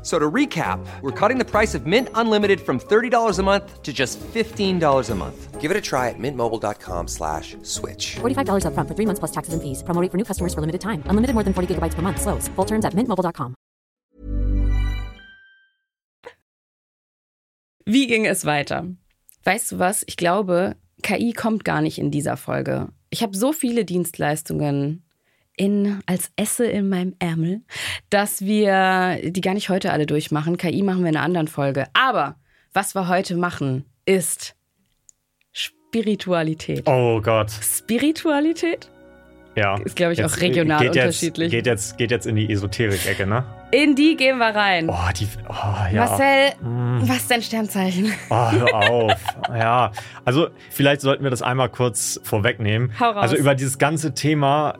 F- So to recap, we're cutting the price of Mint Unlimited from $30 a month to just $15 a month. Give it a try at mintmobile.com slash switch. $45 upfront for three months plus taxes and fees. Promo rate for new customers for limited time. Unlimited more than 40 gigabytes per month. Slows. Full terms at mintmobile.com. Wie ging es weiter? Weißt du was? Ich glaube, KI kommt gar nicht in dieser Folge. Ich habe so viele Dienstleistungen in, als Esse in meinem Ärmel, dass wir die gar nicht heute alle durchmachen. KI machen wir in einer anderen Folge. Aber was wir heute machen, ist Spiritualität. Oh Gott. Spiritualität? Ja. Ist, glaub ich, auch Jetzt, regional geht unterschiedlich. Jetzt, geht, jetzt, geht jetzt in die Esoterik-Ecke, ne? In die gehen wir rein. Oh, die. Oh, ja. Marcel, was ist dein Sternzeichen? Oh, hör auf. ja. Also, vielleicht sollten wir das einmal kurz vorwegnehmen. Hau raus. Also, über dieses ganze Thema.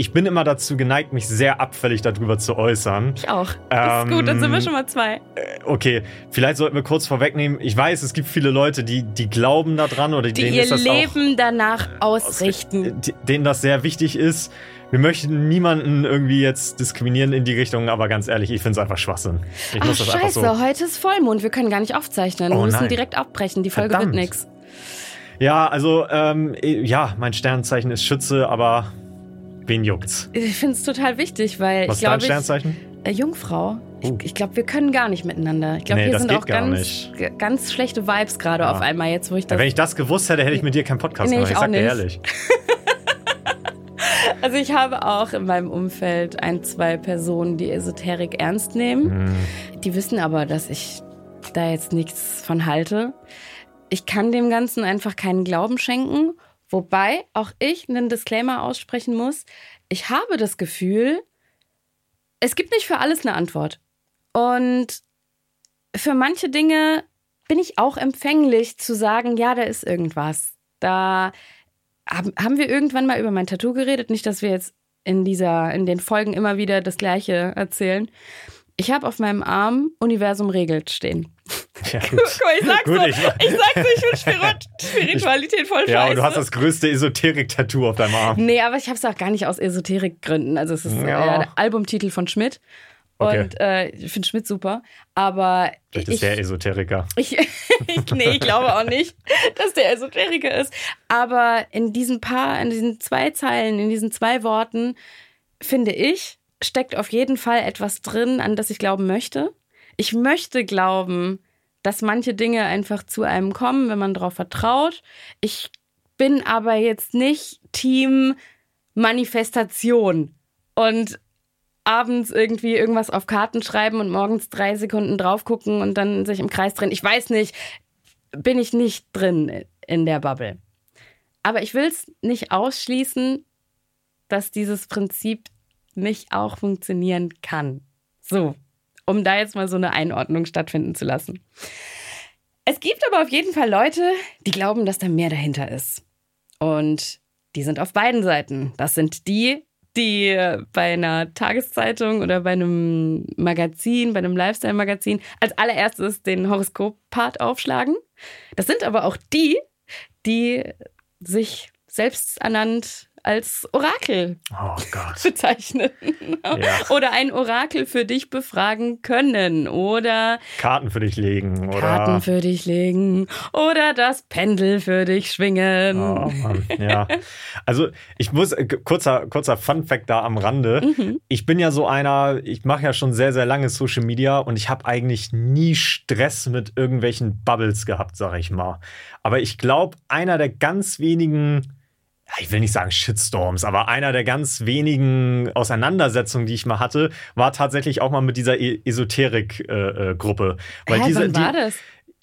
Ich bin immer dazu geneigt, mich sehr abfällig darüber zu äußern. Ich auch. Das ist gut, dann sind wir Ähm, schon mal zwei. Okay, vielleicht sollten wir kurz vorwegnehmen. Ich weiß, es gibt viele Leute, die, die glauben daran oder Die denen ihr ist das Leben danach auch, ausrichten. denen das sehr wichtig ist. Wir möchten niemanden irgendwie jetzt diskriminieren in die Richtung, aber ganz ehrlich, ich finde es einfach Schwachsinn. Ich Ach, muss das scheiße, so. heute ist Vollmond. Wir können gar nicht aufzeichnen. Oh, wir müssen nein. direkt abbrechen. Die Folge Verdammt. wird nix. Ja, also, ähm, ja, mein Sternzeichen ist Schütze, aber wen juckt's? Ich finde es total wichtig, weil Was ich glaube, Sternzeichen? äh, Jungfrau. Uh. Ich, ich glaube, wir können gar nicht miteinander. Ich glaube, Nee, hier das sind geht auch gar ganz, ganz schlechte Vibes gerade Ja. auf einmal jetzt, wo ich das. wenn ich das gewusst hätte, hätte ich mit dir keinen Podcast Nee, gemacht. ich Ich sag dir ehrlich. Also ich habe auch in meinem Umfeld ein, zwei Personen, die Esoterik ernst nehmen. Hm. Die wissen aber, dass ich da jetzt nichts von halte. Ich kann dem Ganzen einfach keinen Glauben schenken, wobei auch ich einen Disclaimer aussprechen muss. Ich habe das Gefühl, es gibt nicht für alles eine Antwort. Und für manche Dinge bin ich auch empfänglich zu sagen, ja, da ist irgendwas. Da haben, wir irgendwann mal über mein Tattoo geredet. Nicht, dass wir jetzt in dieser, in den Folgen immer wieder das Gleiche erzählen. Ich habe auf meinem Arm Universum regelt stehen. Ja, Guck mal, ich sag's Gut, so, ich- ich, sag's ich finde Spiritualität voll ja, scheiße. und du hast das größte Esoterik-Tattoo auf deinem Arm. Nee, aber ich habe es auch gar nicht aus Esoterikgründen. Also es ist Ja. äh, der Albumtitel von Schmidt. Okay. Und äh, ich finde Schmidt super. Aber Vielleicht ich, ist der Esoteriker. ich, ich, nee, ich glaube auch nicht, dass der Esoteriker ist. Aber in diesen paar, in diesen zwei Zeilen, in diesen zwei Worten, finde ich, steckt auf jeden Fall etwas drin, an das ich glauben möchte. Ich möchte glauben, dass manche Dinge einfach zu einem kommen, wenn man darauf vertraut. Ich bin aber jetzt nicht Team Manifestation und abends irgendwie irgendwas auf Karten schreiben und morgens drei Sekunden drauf gucken und dann sich im Kreis drehen. Ich weiß nicht, bin ich nicht drin in der Bubble. Aber ich will es nicht ausschließen, dass dieses Prinzip nicht auch funktionieren kann. So, um da jetzt mal so eine Einordnung stattfinden zu lassen. Es gibt aber auf jeden Fall Leute, die glauben, dass da mehr dahinter ist. Und die sind auf beiden Seiten. Das sind die, die bei einer Tageszeitung oder bei einem Magazin, bei einem Lifestyle-Magazin als allererstes den Horoskop-Part aufschlagen. Das sind aber auch die, die sich selbst ernannt als Orakel Oh Gott. bezeichnen. Ja. Oder ein Orakel für dich befragen können. Oder Karten für dich legen oder. Karten für dich legen. Oder das Pendel für dich schwingen. Oh Mann, ja. Also ich muss, äh, kurzer, kurzer Fun Fact da am Rande. Mhm. Ich bin ja so einer, ich mache ja schon sehr, sehr lange Social Media und ich habe eigentlich nie Stress mit irgendwelchen Bubbles gehabt, sag ich mal. Aber ich glaube, einer der ganz wenigen, ich will nicht sagen Shitstorms, aber einer der ganz wenigen Auseinandersetzungen, die ich mal hatte, war tatsächlich auch mal mit dieser e Esoterik-Gruppe. Weil Hä, diese, wann war die, das?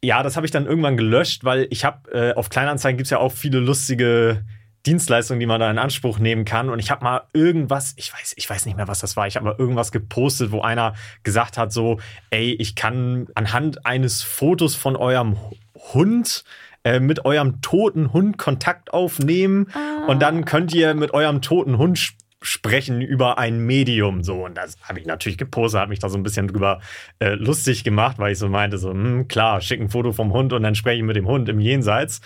ja, das habe ich dann irgendwann gelöscht, weil ich habe äh, auf Kleinanzeigen gibt es ja auch viele lustige Dienstleistungen, die man da in Anspruch nehmen kann. Und ich habe mal irgendwas, ich weiß, ich weiß nicht mehr, was das war. Ich habe mal irgendwas gepostet, wo einer gesagt hat: so, ey, ich kann anhand eines Fotos von eurem Hund äh, mit eurem toten Hund Kontakt aufnehmen. Und dann könnt ihr mit eurem toten Hund sp- sprechen über ein Medium. So und das habe ich natürlich gepostet, habe mich da so ein bisschen drüber äh, lustig gemacht, weil ich so meinte so hm, klar, schick ein Foto vom Hund und dann spreche ich mit dem Hund im Jenseits.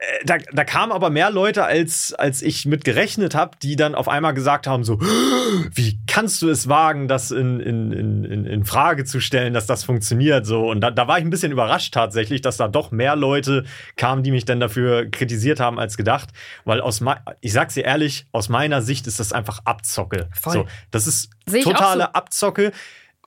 Äh, Da, da kamen aber mehr Leute, als, als ich mit gerechnet habe, die dann auf einmal gesagt haben: so, wie kannst du es wagen, das in, in, in, in- Frage zu stellen, dass das funktioniert? So, und da, da war ich ein bisschen überrascht tatsächlich, dass da doch mehr Leute kamen, die mich dann dafür kritisiert haben als gedacht. Weil aus ich sag's dir ehrlich, aus meiner Sicht ist das einfach Abzocke. Voll. So, das ist totale so. Abzocke.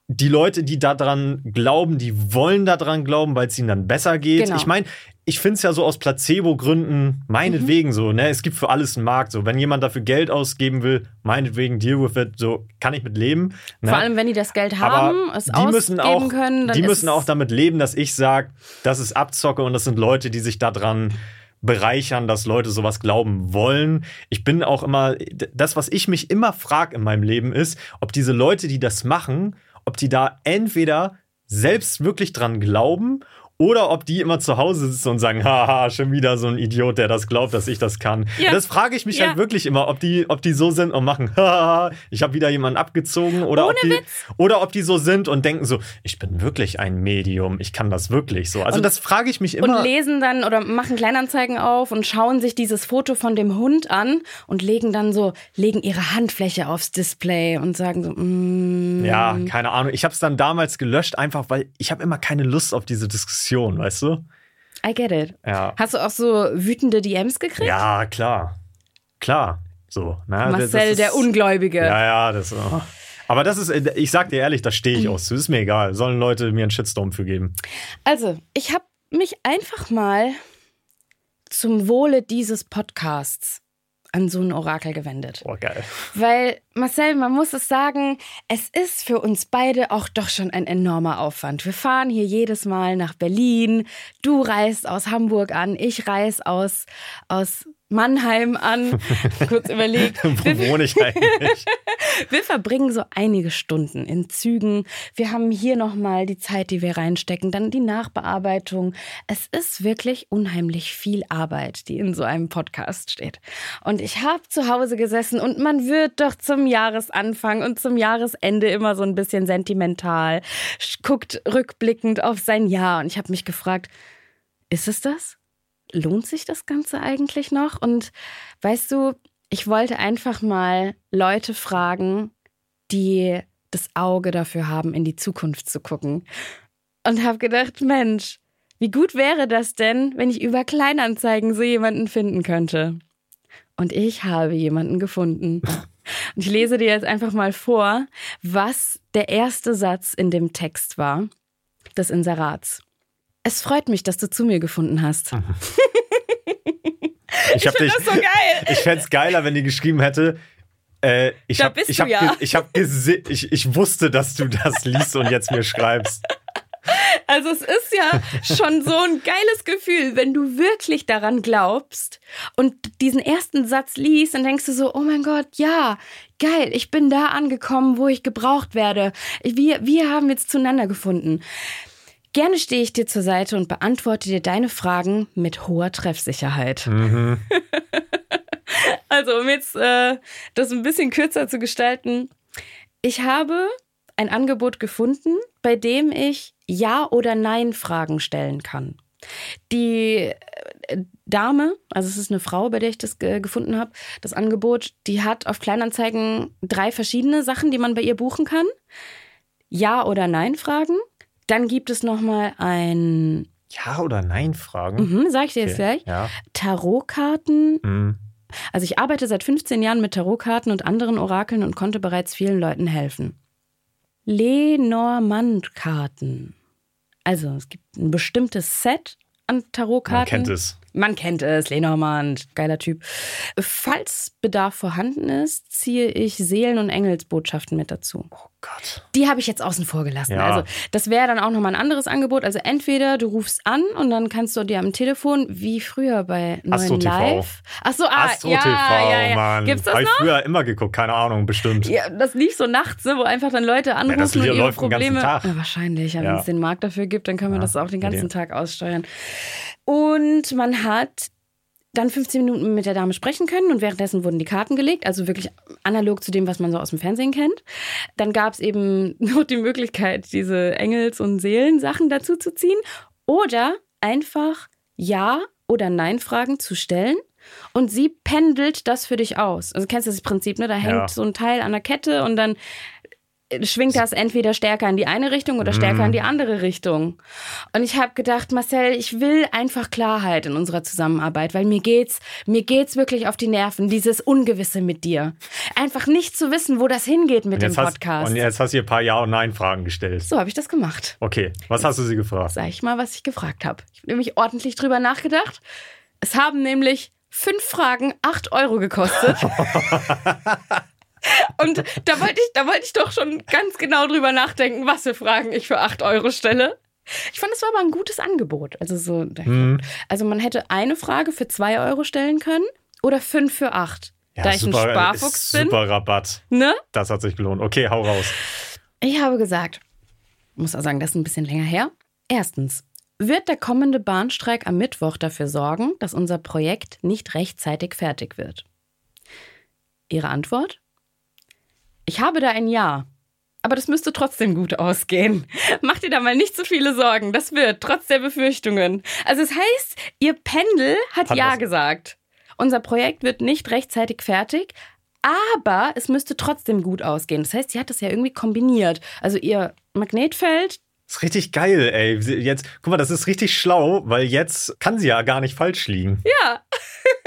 Die Leute, die daran glauben, die wollen daran glauben, weil es ihnen dann besser geht. Genau. Ich meine, ich finde es ja so aus Placebo-Gründen, meinetwegen Mhm. so, ne? Es gibt für alles einen Markt. So, wenn jemand dafür Geld ausgeben will, meinetwegen deal with it, so kann ich mit leben. Ne? Vor allem, wenn die das Geld haben, es die müssen auch, können, die müssen auch damit leben, dass ich sage, das ist Abzocke und das sind Leute, die sich daran bereichern, dass Leute sowas glauben wollen. Ich bin auch immer, das, was ich mich immer frage in meinem Leben ist, ob diese Leute, die das machen, ob die da entweder selbst wirklich dran glauben oder ob die immer zu Hause sitzen und sagen, haha, schon wieder so ein Idiot, der das glaubt, dass ich das kann. Ja. Das frage ich mich Ja. halt wirklich immer, ob die, ob die so sind und machen, haha, ich habe wieder jemanden abgezogen oder ob Ohne die, oder ob die so sind und denken so, ich bin wirklich ein Medium, ich kann das wirklich so. Also Und- das frage ich mich immer. und lesen dann oder machen Kleinanzeigen auf und schauen sich dieses Foto von dem Hund an und legen dann so, legen ihre Handfläche aufs Display und sagen so, mm, Ja, keine Ahnung. Ich habe es dann damals gelöscht, einfach weil ich habe immer keine Lust auf diese Diskussion, weißt du? I get it. Ja. Hast du auch so wütende DMs gekriegt? Ja, klar. Klar. So. Das- Marcel, das der ist- Ungläubige. Ja, ja, das. oh. Aber das ist, ich sag dir ehrlich, da stehe ich aus. Das ist mir egal. Sollen Leute mir einen Shitstorm für geben. Also, ich habe mich einfach mal zum Wohle dieses Podcasts an so ein Orakel gewendet. Oh, geil. Weil, Marcel, man muss es sagen, es ist für uns beide auch doch schon ein enormer Aufwand. Wir fahren hier jedes Mal nach Berlin. Du reist aus Hamburg an, ich reis aus, aus Mannheim an. Kurz überlegt. Wo wohne ich eigentlich? Wir verbringen so einige Stunden in Zügen. Wir haben hier nochmal die Zeit, die wir reinstecken, dann die Nachbearbeitung. Es ist wirklich unheimlich viel Arbeit, die in so einem Podcast steht. Und ich habe zu Hause gesessen und man wird doch zum Jahresanfang und zum Jahresende immer so ein bisschen sentimental, guckt rückblickend auf sein Jahr. Und ich habe mich gefragt, ist es das? Lohnt sich das Ganze eigentlich noch? Und weißt du, ich wollte einfach mal Leute fragen, die das Auge dafür haben, in die Zukunft zu gucken. Und habe gedacht, Mensch, wie gut wäre das denn, wenn ich über Kleinanzeigen so jemanden finden könnte? Und ich habe jemanden gefunden. Und ich lese dir jetzt einfach mal vor, was der erste Satz in dem Text war, des Inserats. Es freut mich, dass du zu mir gefunden hast. Ich, hab find dich- das so geil. Ich fände es geiler, wenn die geschrieben hätte. Äh, ich Da hab, bist ich du hab, ja. ich hab ich, ich wusste, dass du das liest und jetzt mir schreibst. Also es ist ja schon so ein geiles Gefühl, wenn du wirklich daran glaubst und diesen ersten Satz liest, dann denkst du so, oh mein Gott, ja, geil, ich bin da angekommen, wo ich gebraucht werde. Wir, wir haben jetzt zueinander gefunden. Gerne stehe ich dir zur Seite und beantworte dir deine Fragen mit hoher Treffsicherheit. also um jetzt äh, das ein bisschen kürzer zu gestalten, ich habe ein Angebot gefunden, bei dem ich Ja- oder Nein-Fragen stellen kann. Die äh, Dame, also es ist eine Frau, bei der ich das ge gefunden habe, das Angebot, die hat auf Kleinanzeigen drei verschiedene Sachen, die man bei ihr buchen kann. Ja- oder Nein-Fragen. Dann gibt es nochmal ein, Ja oder nein Fragen? mhm, sag ich dir jetzt Okay, gleich, Ja. Tarotkarten, Hm. also ich arbeite seit 15 Jahren mit Tarotkarten und anderen Orakeln und konnte bereits vielen Leuten helfen. Lenormand-Karten. Also es gibt ein bestimmtes Set an Tarotkarten. Man kennt es. Man kennt es, Lenormand, geiler Typ. Falls Bedarf vorhanden ist, ziehe ich Seelen- und Engelsbotschaften mit dazu. Oh Gott. Die habe ich jetzt außen vor gelassen. Ja. Also das wäre dann auch nochmal ein anderes Angebot. Also entweder du rufst an und dann kannst du dir am Telefon, wie früher bei Neuen Astro TV. Live. Ach so, ah, Astro ja, TV, ja, ja. Mann. Gibt's das Hab ich noch? früher immer geguckt, keine Ahnung, bestimmt. Ja, das lief so nachts, ne, wo einfach dann Leute anrufen das und ihre läuft den ganzen Probleme. Tag. Ja, wahrscheinlich, ja, wenn Ja. es den Markt dafür gibt, dann können wir Ja, das auch den ganzen. Tag aussteuern. Und man hat dann 15 Minuten mit der Dame sprechen können und währenddessen wurden die Karten gelegt, also wirklich analog zu dem, was man so aus dem Fernsehen kennt. Dann gab es eben noch die Möglichkeit, diese Engels- und Seelensachen dazu zu ziehen oder einfach Ja- oder Nein-Fragen zu stellen. Und sie pendelt das für dich aus. Also kennst du das Prinzip, ne? Da hängt Ja. so ein Teil an der Kette und dann schwingt das entweder stärker in die eine Richtung oder stärker in die andere Richtung. Und ich habe gedacht, Marcel, ich will einfach Klarheit in unserer Zusammenarbeit, weil mir geht's, mir geht's wirklich auf die Nerven, dieses Ungewisse mit dir. Einfach nicht zu wissen, wo das hingeht mit dem jetzt, hast, Podcast. und jetzt hast du hier ein paar Ja- und Nein-Fragen gestellt. so habe ich das gemacht. Okay, was hast du sie gefragt? Sag ich mal, was ich gefragt habe. Ich habe nämlich ordentlich drüber nachgedacht. Es haben nämlich fünf Fragen acht Euro gekostet. Und da wollte ich, da wollte ich doch schon ganz genau drüber nachdenken, was für Fragen ich für acht Euro stelle. Ich fand, es war aber ein gutes Angebot. Also so, Mhm. also man hätte eine Frage für zwei Euro stellen können oder fünf für acht. da ich ein super, Sparfuchs ist bin, Super Rabatt. ne? Das hat sich gelohnt. Okay, hau raus. Ich habe gesagt, muss auch sagen, das ist ein bisschen länger her. Erstens, wird der kommende Bahnstreik am Mittwoch dafür sorgen, dass unser Projekt nicht rechtzeitig fertig wird? Ihre Antwort? Ich habe da ein Ja. Aber das müsste trotzdem gut ausgehen. Mach dir da mal nicht so viele Sorgen. Das wird, trotz der Befürchtungen. Also es heißt, ihr Pendel hat, Hat Ja was- gesagt. Unser Projekt wird nicht rechtzeitig fertig, aber es müsste trotzdem gut ausgehen. Das heißt, sie hat das ja irgendwie kombiniert. Also ihr Magnetfeld, Das ist richtig geil, ey. Jetzt, guck mal, das ist richtig schlau, weil jetzt kann sie ja gar nicht falsch liegen. ja.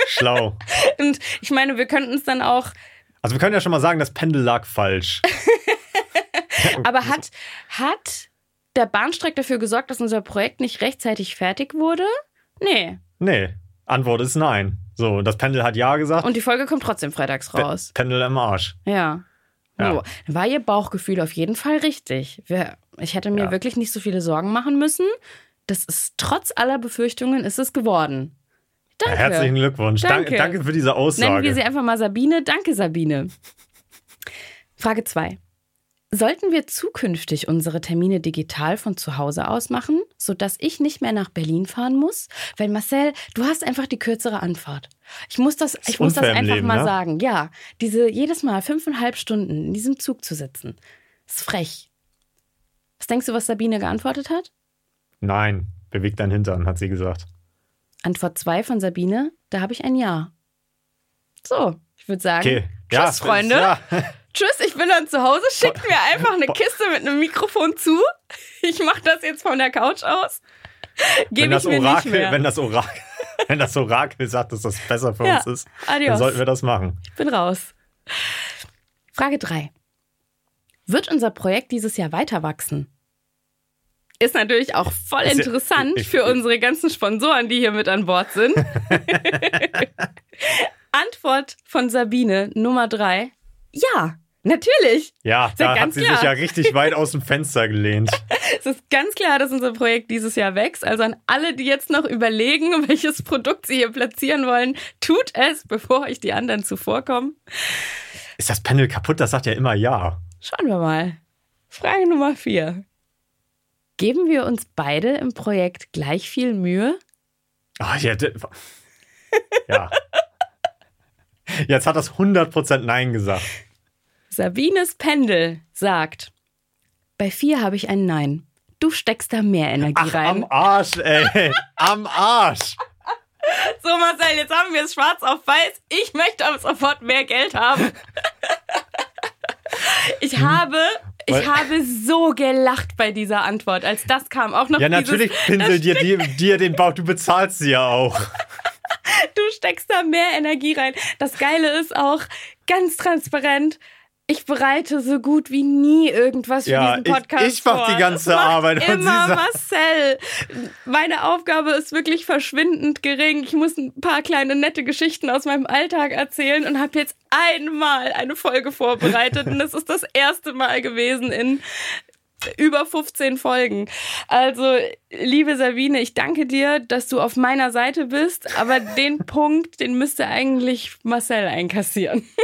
Schlau. Und ich meine, wir könnten es dann auch, Also wir können ja schon mal sagen, das Pendel lag falsch. aber hat, hat der Bahnstreik dafür gesorgt, dass unser Projekt nicht rechtzeitig fertig wurde? Nee. Nee, Antwort ist nein. So, das Pendel hat Ja gesagt. Und die Folge kommt trotzdem freitags raus. Pendel im Arsch. Ja. Ja. So, war ihr Bauchgefühl auf jeden Fall richtig. Ich hätte mir Ja. wirklich nicht so viele Sorgen machen müssen. Das ist trotz aller Befürchtungen ist es geworden. Ja, Danke. herzlichen Glückwunsch. Danke. Danke. für diese Aussage. Nennen wir sie einfach mal Sabine. Danke, Sabine. Frage 2. Sollten wir zukünftig unsere Termine digital von zu Hause aus machen, sodass ich nicht mehr nach Berlin fahren muss? Weil Marcel, du hast einfach die kürzere Anfahrt. Ich muss das, ich muss das einfach Leben, mal ne? sagen. Ja, diese jedes Mal fünfeinhalb Stunden in diesem Zug zu sitzen, ist frech. Was denkst du, was Sabine geantwortet hat? Nein, beweg dein Hintern, hat sie gesagt. Antwort 2 von Sabine, da habe ich ein Ja. So, ich würde sagen, Okay. tschüss, Freunde. Ja. Tschüss, ich bin dann zu Hause. Schickt mir einfach eine Kiste mit einem Mikrofon zu. Ich mache das jetzt von der Couch aus. Wenn Gebe ich das, mir nicht Orakel, mehr. wenn, das Orakel, wenn das Orakel sagt, dass das besser für Ja. uns ist, Adios. dann sollten wir das machen. Ich bin raus. Frage 3. Wird unser Projekt dieses Jahr weiter wachsen? Ist natürlich auch voll interessant für unsere ganzen Sponsoren, die hier mit an Bord sind. Antwort von Sabine, Nummer 3. Ja, natürlich. Ja, Ist ja da hat sie klar. sich ja richtig weit aus dem Fenster gelehnt. Es ist ganz klar, dass unser Projekt dieses Jahr wächst. Also an alle, die jetzt noch überlegen, welches Produkt sie hier platzieren wollen, tut es, bevor euch die anderen zuvorkommen. Ist das Panel kaputt? Das sagt ja immer ja. Schauen wir mal. Frage Nummer 4. Geben wir uns beide im Projekt gleich viel Mühe? Ah, ja, ja. Jetzt hat das 100% Nein gesagt. Sabines Pendel sagt, bei 4 habe ich ein Nein. Du steckst da mehr Energie Ach, rein. am Arsch, ey. Am Arsch. So, Marcel, jetzt haben wir es schwarz auf weiß. Ich möchte ab sofort mehr Geld haben. Ich habe, ich Weil- habe so gelacht bei dieser Antwort, als das kam. Auch noch Ja, dieses, natürlich pinsel dir, dir, dir den Bauch. Du bezahlst sie ja auch. du steckst da mehr Energie rein. Das Geile ist auch ganz transparent. Ich bereite so gut wie nie irgendwas für Ja, diesen ich- Podcast ich mach vor. die ganze Das Arbeit Immer Marcel. Meine Aufgabe ist wirklich verschwindend gering. Ich muss ein paar kleine nette Geschichten aus meinem Alltag erzählen und habe jetzt einmal eine Folge vorbereitet und es ist das erste Mal gewesen in über 15 Folgen. Also, liebe Sabine, ich danke dir, dass du auf meiner Seite bist, aber den Punkt, den müsste eigentlich Marcel einkassieren.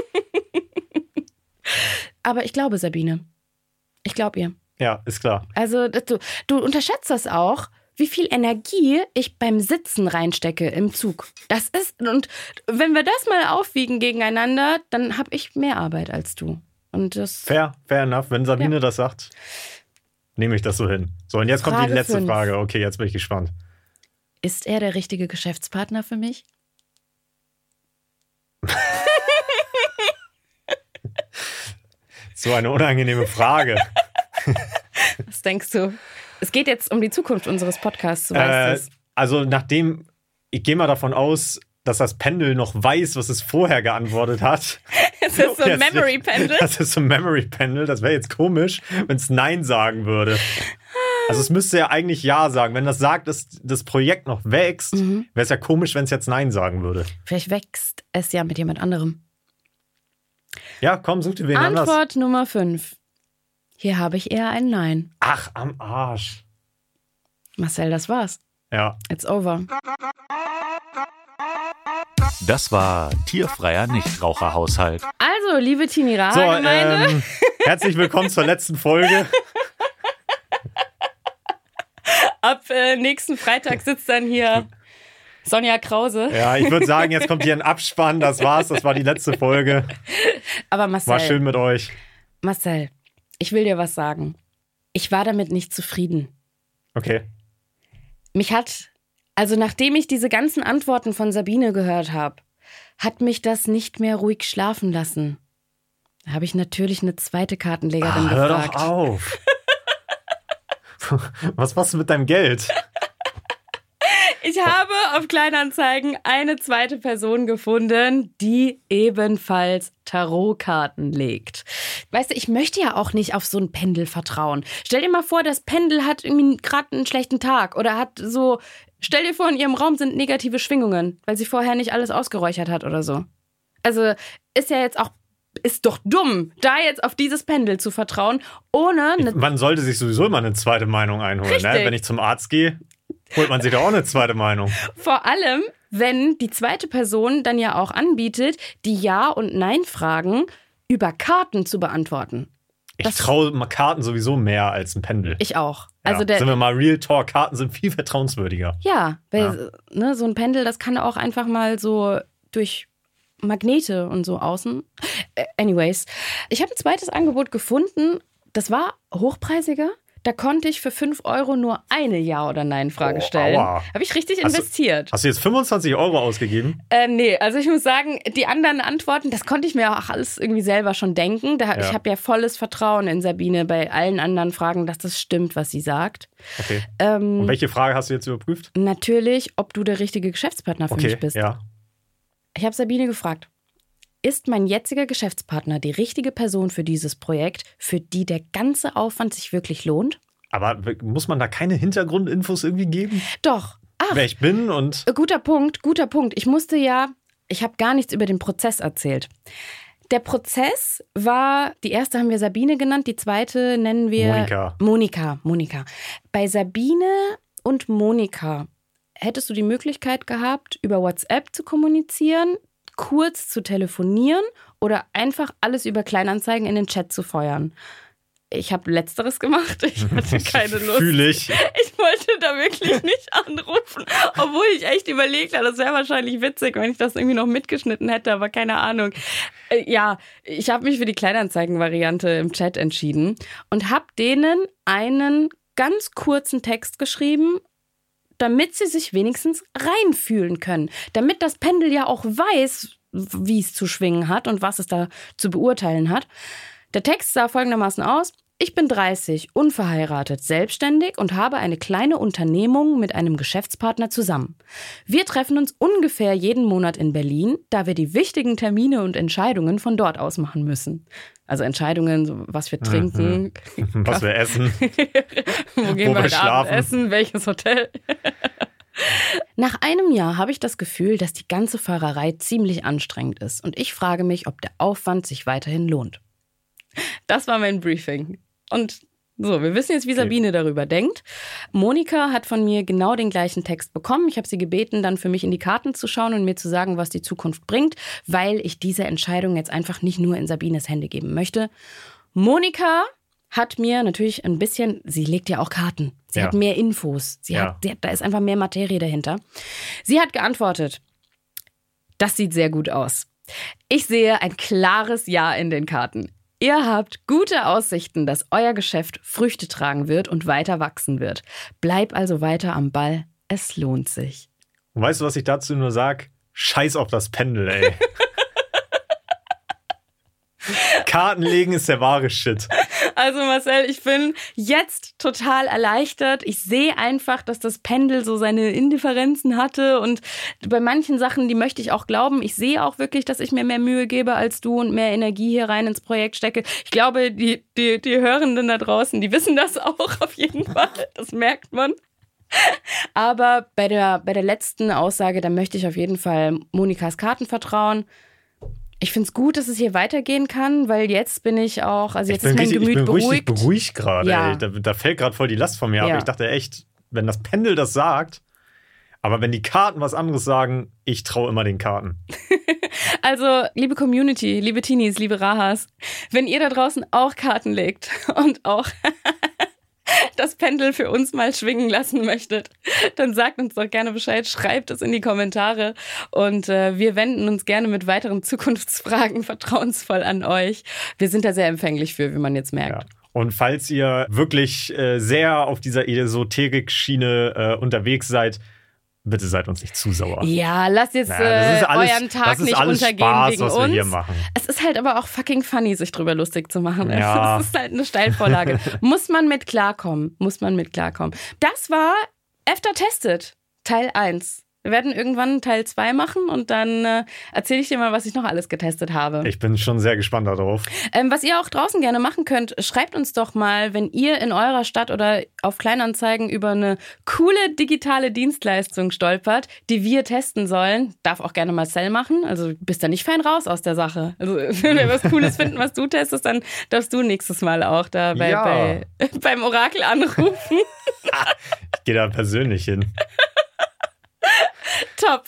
aber ich glaube, Sabine. Ich glaube ihr. Ja, ist klar. Also, du, du unterschätzt das auch, wie viel Energie ich beim Sitzen reinstecke im Zug. Das ist, und wenn wir das mal aufwiegen gegeneinander, dann habe ich mehr Arbeit als du. Und das. Fair, fair enough. Wenn Sabine das sagt, nehme ich das so hin. So, und jetzt kommt Frage die letzte fünf. Frage. Okay, jetzt bin ich gespannt. Ist er der richtige Geschäftspartner für mich? So eine unangenehme Frage. Was denkst du? Es geht jetzt um die Zukunft unseres Podcasts, du weißt äh, also, nachdem, ich gehe mal davon aus, dass das Pendel noch weiß, was es vorher geantwortet hat. Es ist so ein Jetzt- Memory Pendel. Das ist so ein Memory Pendel. Das wäre jetzt komisch, wenn es Nein sagen würde. Also es müsste ja eigentlich Ja sagen. Wenn das sagt, dass das Projekt noch wächst, Mhm. wäre es ja komisch, wenn es jetzt Nein sagen würde. Vielleicht wächst es ja mit jemand anderem. Ja, komm, such dir wen anders. Antwort Nummer 5. Hier habe ich eher ein Nein. Ach, am Arsch. Marcel, das war's. Ja. It's over. Das war Tierfreier Nichtraucherhaushalt. Also, liebe So, Tinira-Gemeinde, ähm, herzlich willkommen zur letzten Folge. ab äh, nächsten Freitag sitzt dann hier Sonja Krause. Ja, ich würde sagen, jetzt kommt hier ein Abspann. Das war's. Das war die letzte Folge. Aber Marcel, War schön mit euch. Marcel, ich will dir was sagen. Ich war damit nicht zufrieden. Okay. Mich hat, also nachdem ich diese ganzen Antworten von Sabine gehört habe, hat mich das nicht mehr ruhig schlafen lassen. Da habe ich natürlich eine zweite Kartenlegerin Ah, hör doch gefragt. auf. Was machst du mit deinem Geld? Ich habe auf Kleinanzeigen eine zweite Person gefunden, die ebenfalls Tarotkarten legt. Weißt du, ich möchte ja auch nicht auf so ein Pendel vertrauen. Stell dir mal vor, das Pendel hat irgendwie gerade einen schlechten Tag oder hat so. Stell dir vor, in ihrem Raum sind negative Schwingungen, weil sie vorher nicht alles ausgeräuchert hat oder so. Also ist ja jetzt auch. Ist doch dumm, da jetzt auf dieses Pendel zu vertrauen, ohne eine Man sollte sich sowieso immer eine zweite Meinung einholen. Ne? Wenn ich zum Arzt gehe, holt man sich da auch eine zweite Meinung. Vor allem, wenn die zweite Person dann ja auch anbietet, die Ja- und Nein-Fragen über Karten zu beantworten. Ich traue Karten sowieso mehr als ein Pendel. Ich auch. Ja, Also der, sind wir mal Real Talk, Karten sind viel vertrauenswürdiger. ja, weil Ne, so ein Pendel, das kann auch einfach mal so durch Magnete und so außen. Äh, Anyways, ich habe ein zweites Angebot gefunden. Das war hochpreisiger. Da konnte ich für 5 Euro nur eine Ja- oder Nein-Frage Oh, stellen. Habe ich richtig Hast du- investiert. Hast du jetzt 25 Euro ausgegeben? Äh, nee, also ich muss sagen, die anderen Antworten, das konnte ich mir auch alles irgendwie selber schon denken. Da, Ich Ja. habe ja volles Vertrauen in Sabine bei allen anderen Fragen, dass das stimmt, was sie sagt. Okay. Ähm, Und welche Frage hast du jetzt überprüft? natürlich, ob du der richtige Geschäftspartner für Okay, mich bist. ja. Ich habe Sabine gefragt, ist mein jetziger Geschäftspartner die richtige Person für dieses Projekt, für die der ganze Aufwand sich wirklich lohnt? Aber muss man da keine Hintergrundinfos irgendwie geben? Doch. Ach, Wer ich bin und. guter Punkt, guter Punkt. Ich musste ja, ich habe gar nichts über den Prozess erzählt. Der Prozess war, die erste haben wir Sabine genannt, die zweite nennen wir Monika. Monika, Monika. Bei Sabine und Monika hättest du die Möglichkeit gehabt, über WhatsApp zu kommunizieren, kurz zu telefonieren oder einfach alles über Kleinanzeigen in den Chat zu feuern. Ich habe letzteres gemacht. Ich hatte keine Lust. Fühle ich. Ich wollte da wirklich nicht anrufen, obwohl ich echt überlegt habe, das wäre wahrscheinlich witzig, wenn ich das irgendwie noch mitgeschnitten hätte, aber keine Ahnung. Äh, Ja, ich habe mich für die Kleinanzeigen-Variante im Chat entschieden und habe denen einen ganz kurzen Text geschrieben, damit sie sich wenigstens reinfühlen können, damit das Pendel ja auch weiß, wie es zu schwingen hat und was es da zu beurteilen hat. Der Text sah folgendermaßen aus. Ich bin 30, unverheiratet, selbstständig und habe eine kleine Unternehmung mit einem Geschäftspartner zusammen. Wir treffen uns ungefähr jeden Monat in Berlin, da wir die wichtigen Termine und Entscheidungen von dort aus machen müssen. Also Entscheidungen, was wir trinken, Was wir essen. wo gehen Wo wir wir schlafen. essen, welches Hotel. Nach einem Jahr habe ich das Gefühl, dass die ganze Fahrerei ziemlich anstrengend ist und ich frage mich, ob der Aufwand sich weiterhin lohnt. Das war mein Briefing. Und so, wir wissen jetzt, wie Sabine darüber denkt. Monika hat von mir genau den gleichen Text bekommen. Ich habe sie gebeten, dann für mich in die Karten zu schauen und mir zu sagen, was die Zukunft bringt, weil ich diese Entscheidung jetzt einfach nicht nur in Sabines Hände geben möchte. Monika hat mir natürlich ein bisschen, sie legt ja auch Karten. Sie Ja. hat mehr Infos. Sie Ja. hat, sie hat, da ist einfach mehr Materie dahinter. Sie hat geantwortet, das sieht sehr gut aus. Ich sehe ein klares Ja in den Karten. Ihr habt gute Aussichten, dass euer Geschäft Früchte tragen wird und weiter wachsen wird. Bleib also weiter am Ball. Es lohnt sich. Und weißt du, was ich dazu nur sag? Scheiß auf das Pendel, ey. Karten legen ist der wahre Shit. Also Marcel, ich bin jetzt total erleichtert. Ich sehe einfach, dass das Pendel so seine Indifferenzen hatte und bei manchen Sachen, die möchte ich auch glauben. Ich sehe auch wirklich, dass ich mir mehr Mühe gebe als du und mehr Energie hier rein ins Projekt stecke. Ich glaube, die, die, die Hörenden da draußen, die wissen das auch auf jeden Fall. Das merkt man. Aber bei der, bei der letzten Aussage, da möchte ich auf jeden Fall Monikas Karten vertrauen. Ich finde es gut, dass es hier weitergehen kann, weil jetzt bin ich auch, also jetzt ist mein richtig, Gemüt ich bin richtig beruhigt. beruhigt gerade. Ja. ey. Da, da fällt gerade voll die Last von mir ab. Ja. Ich dachte echt, wenn das Pendel das sagt, aber wenn die Karten was anderes sagen, ich traue immer den Karten. Also, liebe Community, liebe Teenies, liebe Rahas, wenn ihr da draußen auch Karten legt und auch das Pendel für uns mal schwingen lassen möchtet, dann sagt uns doch gerne Bescheid, schreibt es in die Kommentare und äh, wir wenden uns gerne mit weiteren Zukunftsfragen vertrauensvoll an euch. Wir sind da sehr empfänglich für, wie man jetzt merkt. Ja. Und falls ihr wirklich äh, sehr auf dieser Esoterik-Schiene äh, unterwegs seid, bitte seid uns nicht zu sauer. Ja, lasst jetzt Naja, äh, alles- euren Tag nicht untergehen Spaß, wegen uns. Es ist halt aber auch fucking funny, sich drüber lustig zu machen. Ja. Es ist halt eine Steilvorlage. Muss man mit klarkommen. Muss man mit klarkommen. Das war After Tested, Teil 1. Wir werden irgendwann Teil 2 machen und dann äh, erzähle ich dir mal, was ich noch alles getestet habe. Ich bin schon sehr gespannt darauf. Ähm, was ihr auch draußen gerne machen könnt, schreibt uns doch mal, wenn ihr in eurer Stadt oder auf Kleinanzeigen über eine coole digitale Dienstleistung stolpert, die wir testen sollen. Darf auch gerne Marcel machen. Also bist da nicht fein raus aus der Sache. Also wenn wir was Cooles finden, was du testest, dann darfst du nächstes Mal auch da bei, Ja. bei, beim Orakel anrufen. Ich gehe da persönlich hin. Top.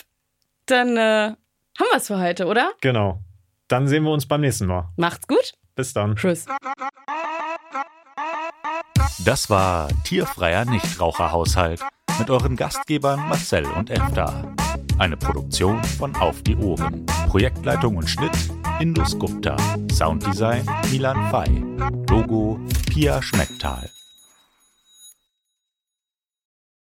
Dann äh, haben wir es für heute, oder? Genau. Dann sehen wir uns beim nächsten Mal. Macht's gut. Bis dann. Tschüss. Das war Tierfreier Nichtraucherhaushalt mit euren Gastgebern Marcel und Efta. Eine Produktion von Auf die Ohren. Projektleitung und Schnitt Indus Gupta. Sounddesign Milan Fay. Logo Pia Schmecktal.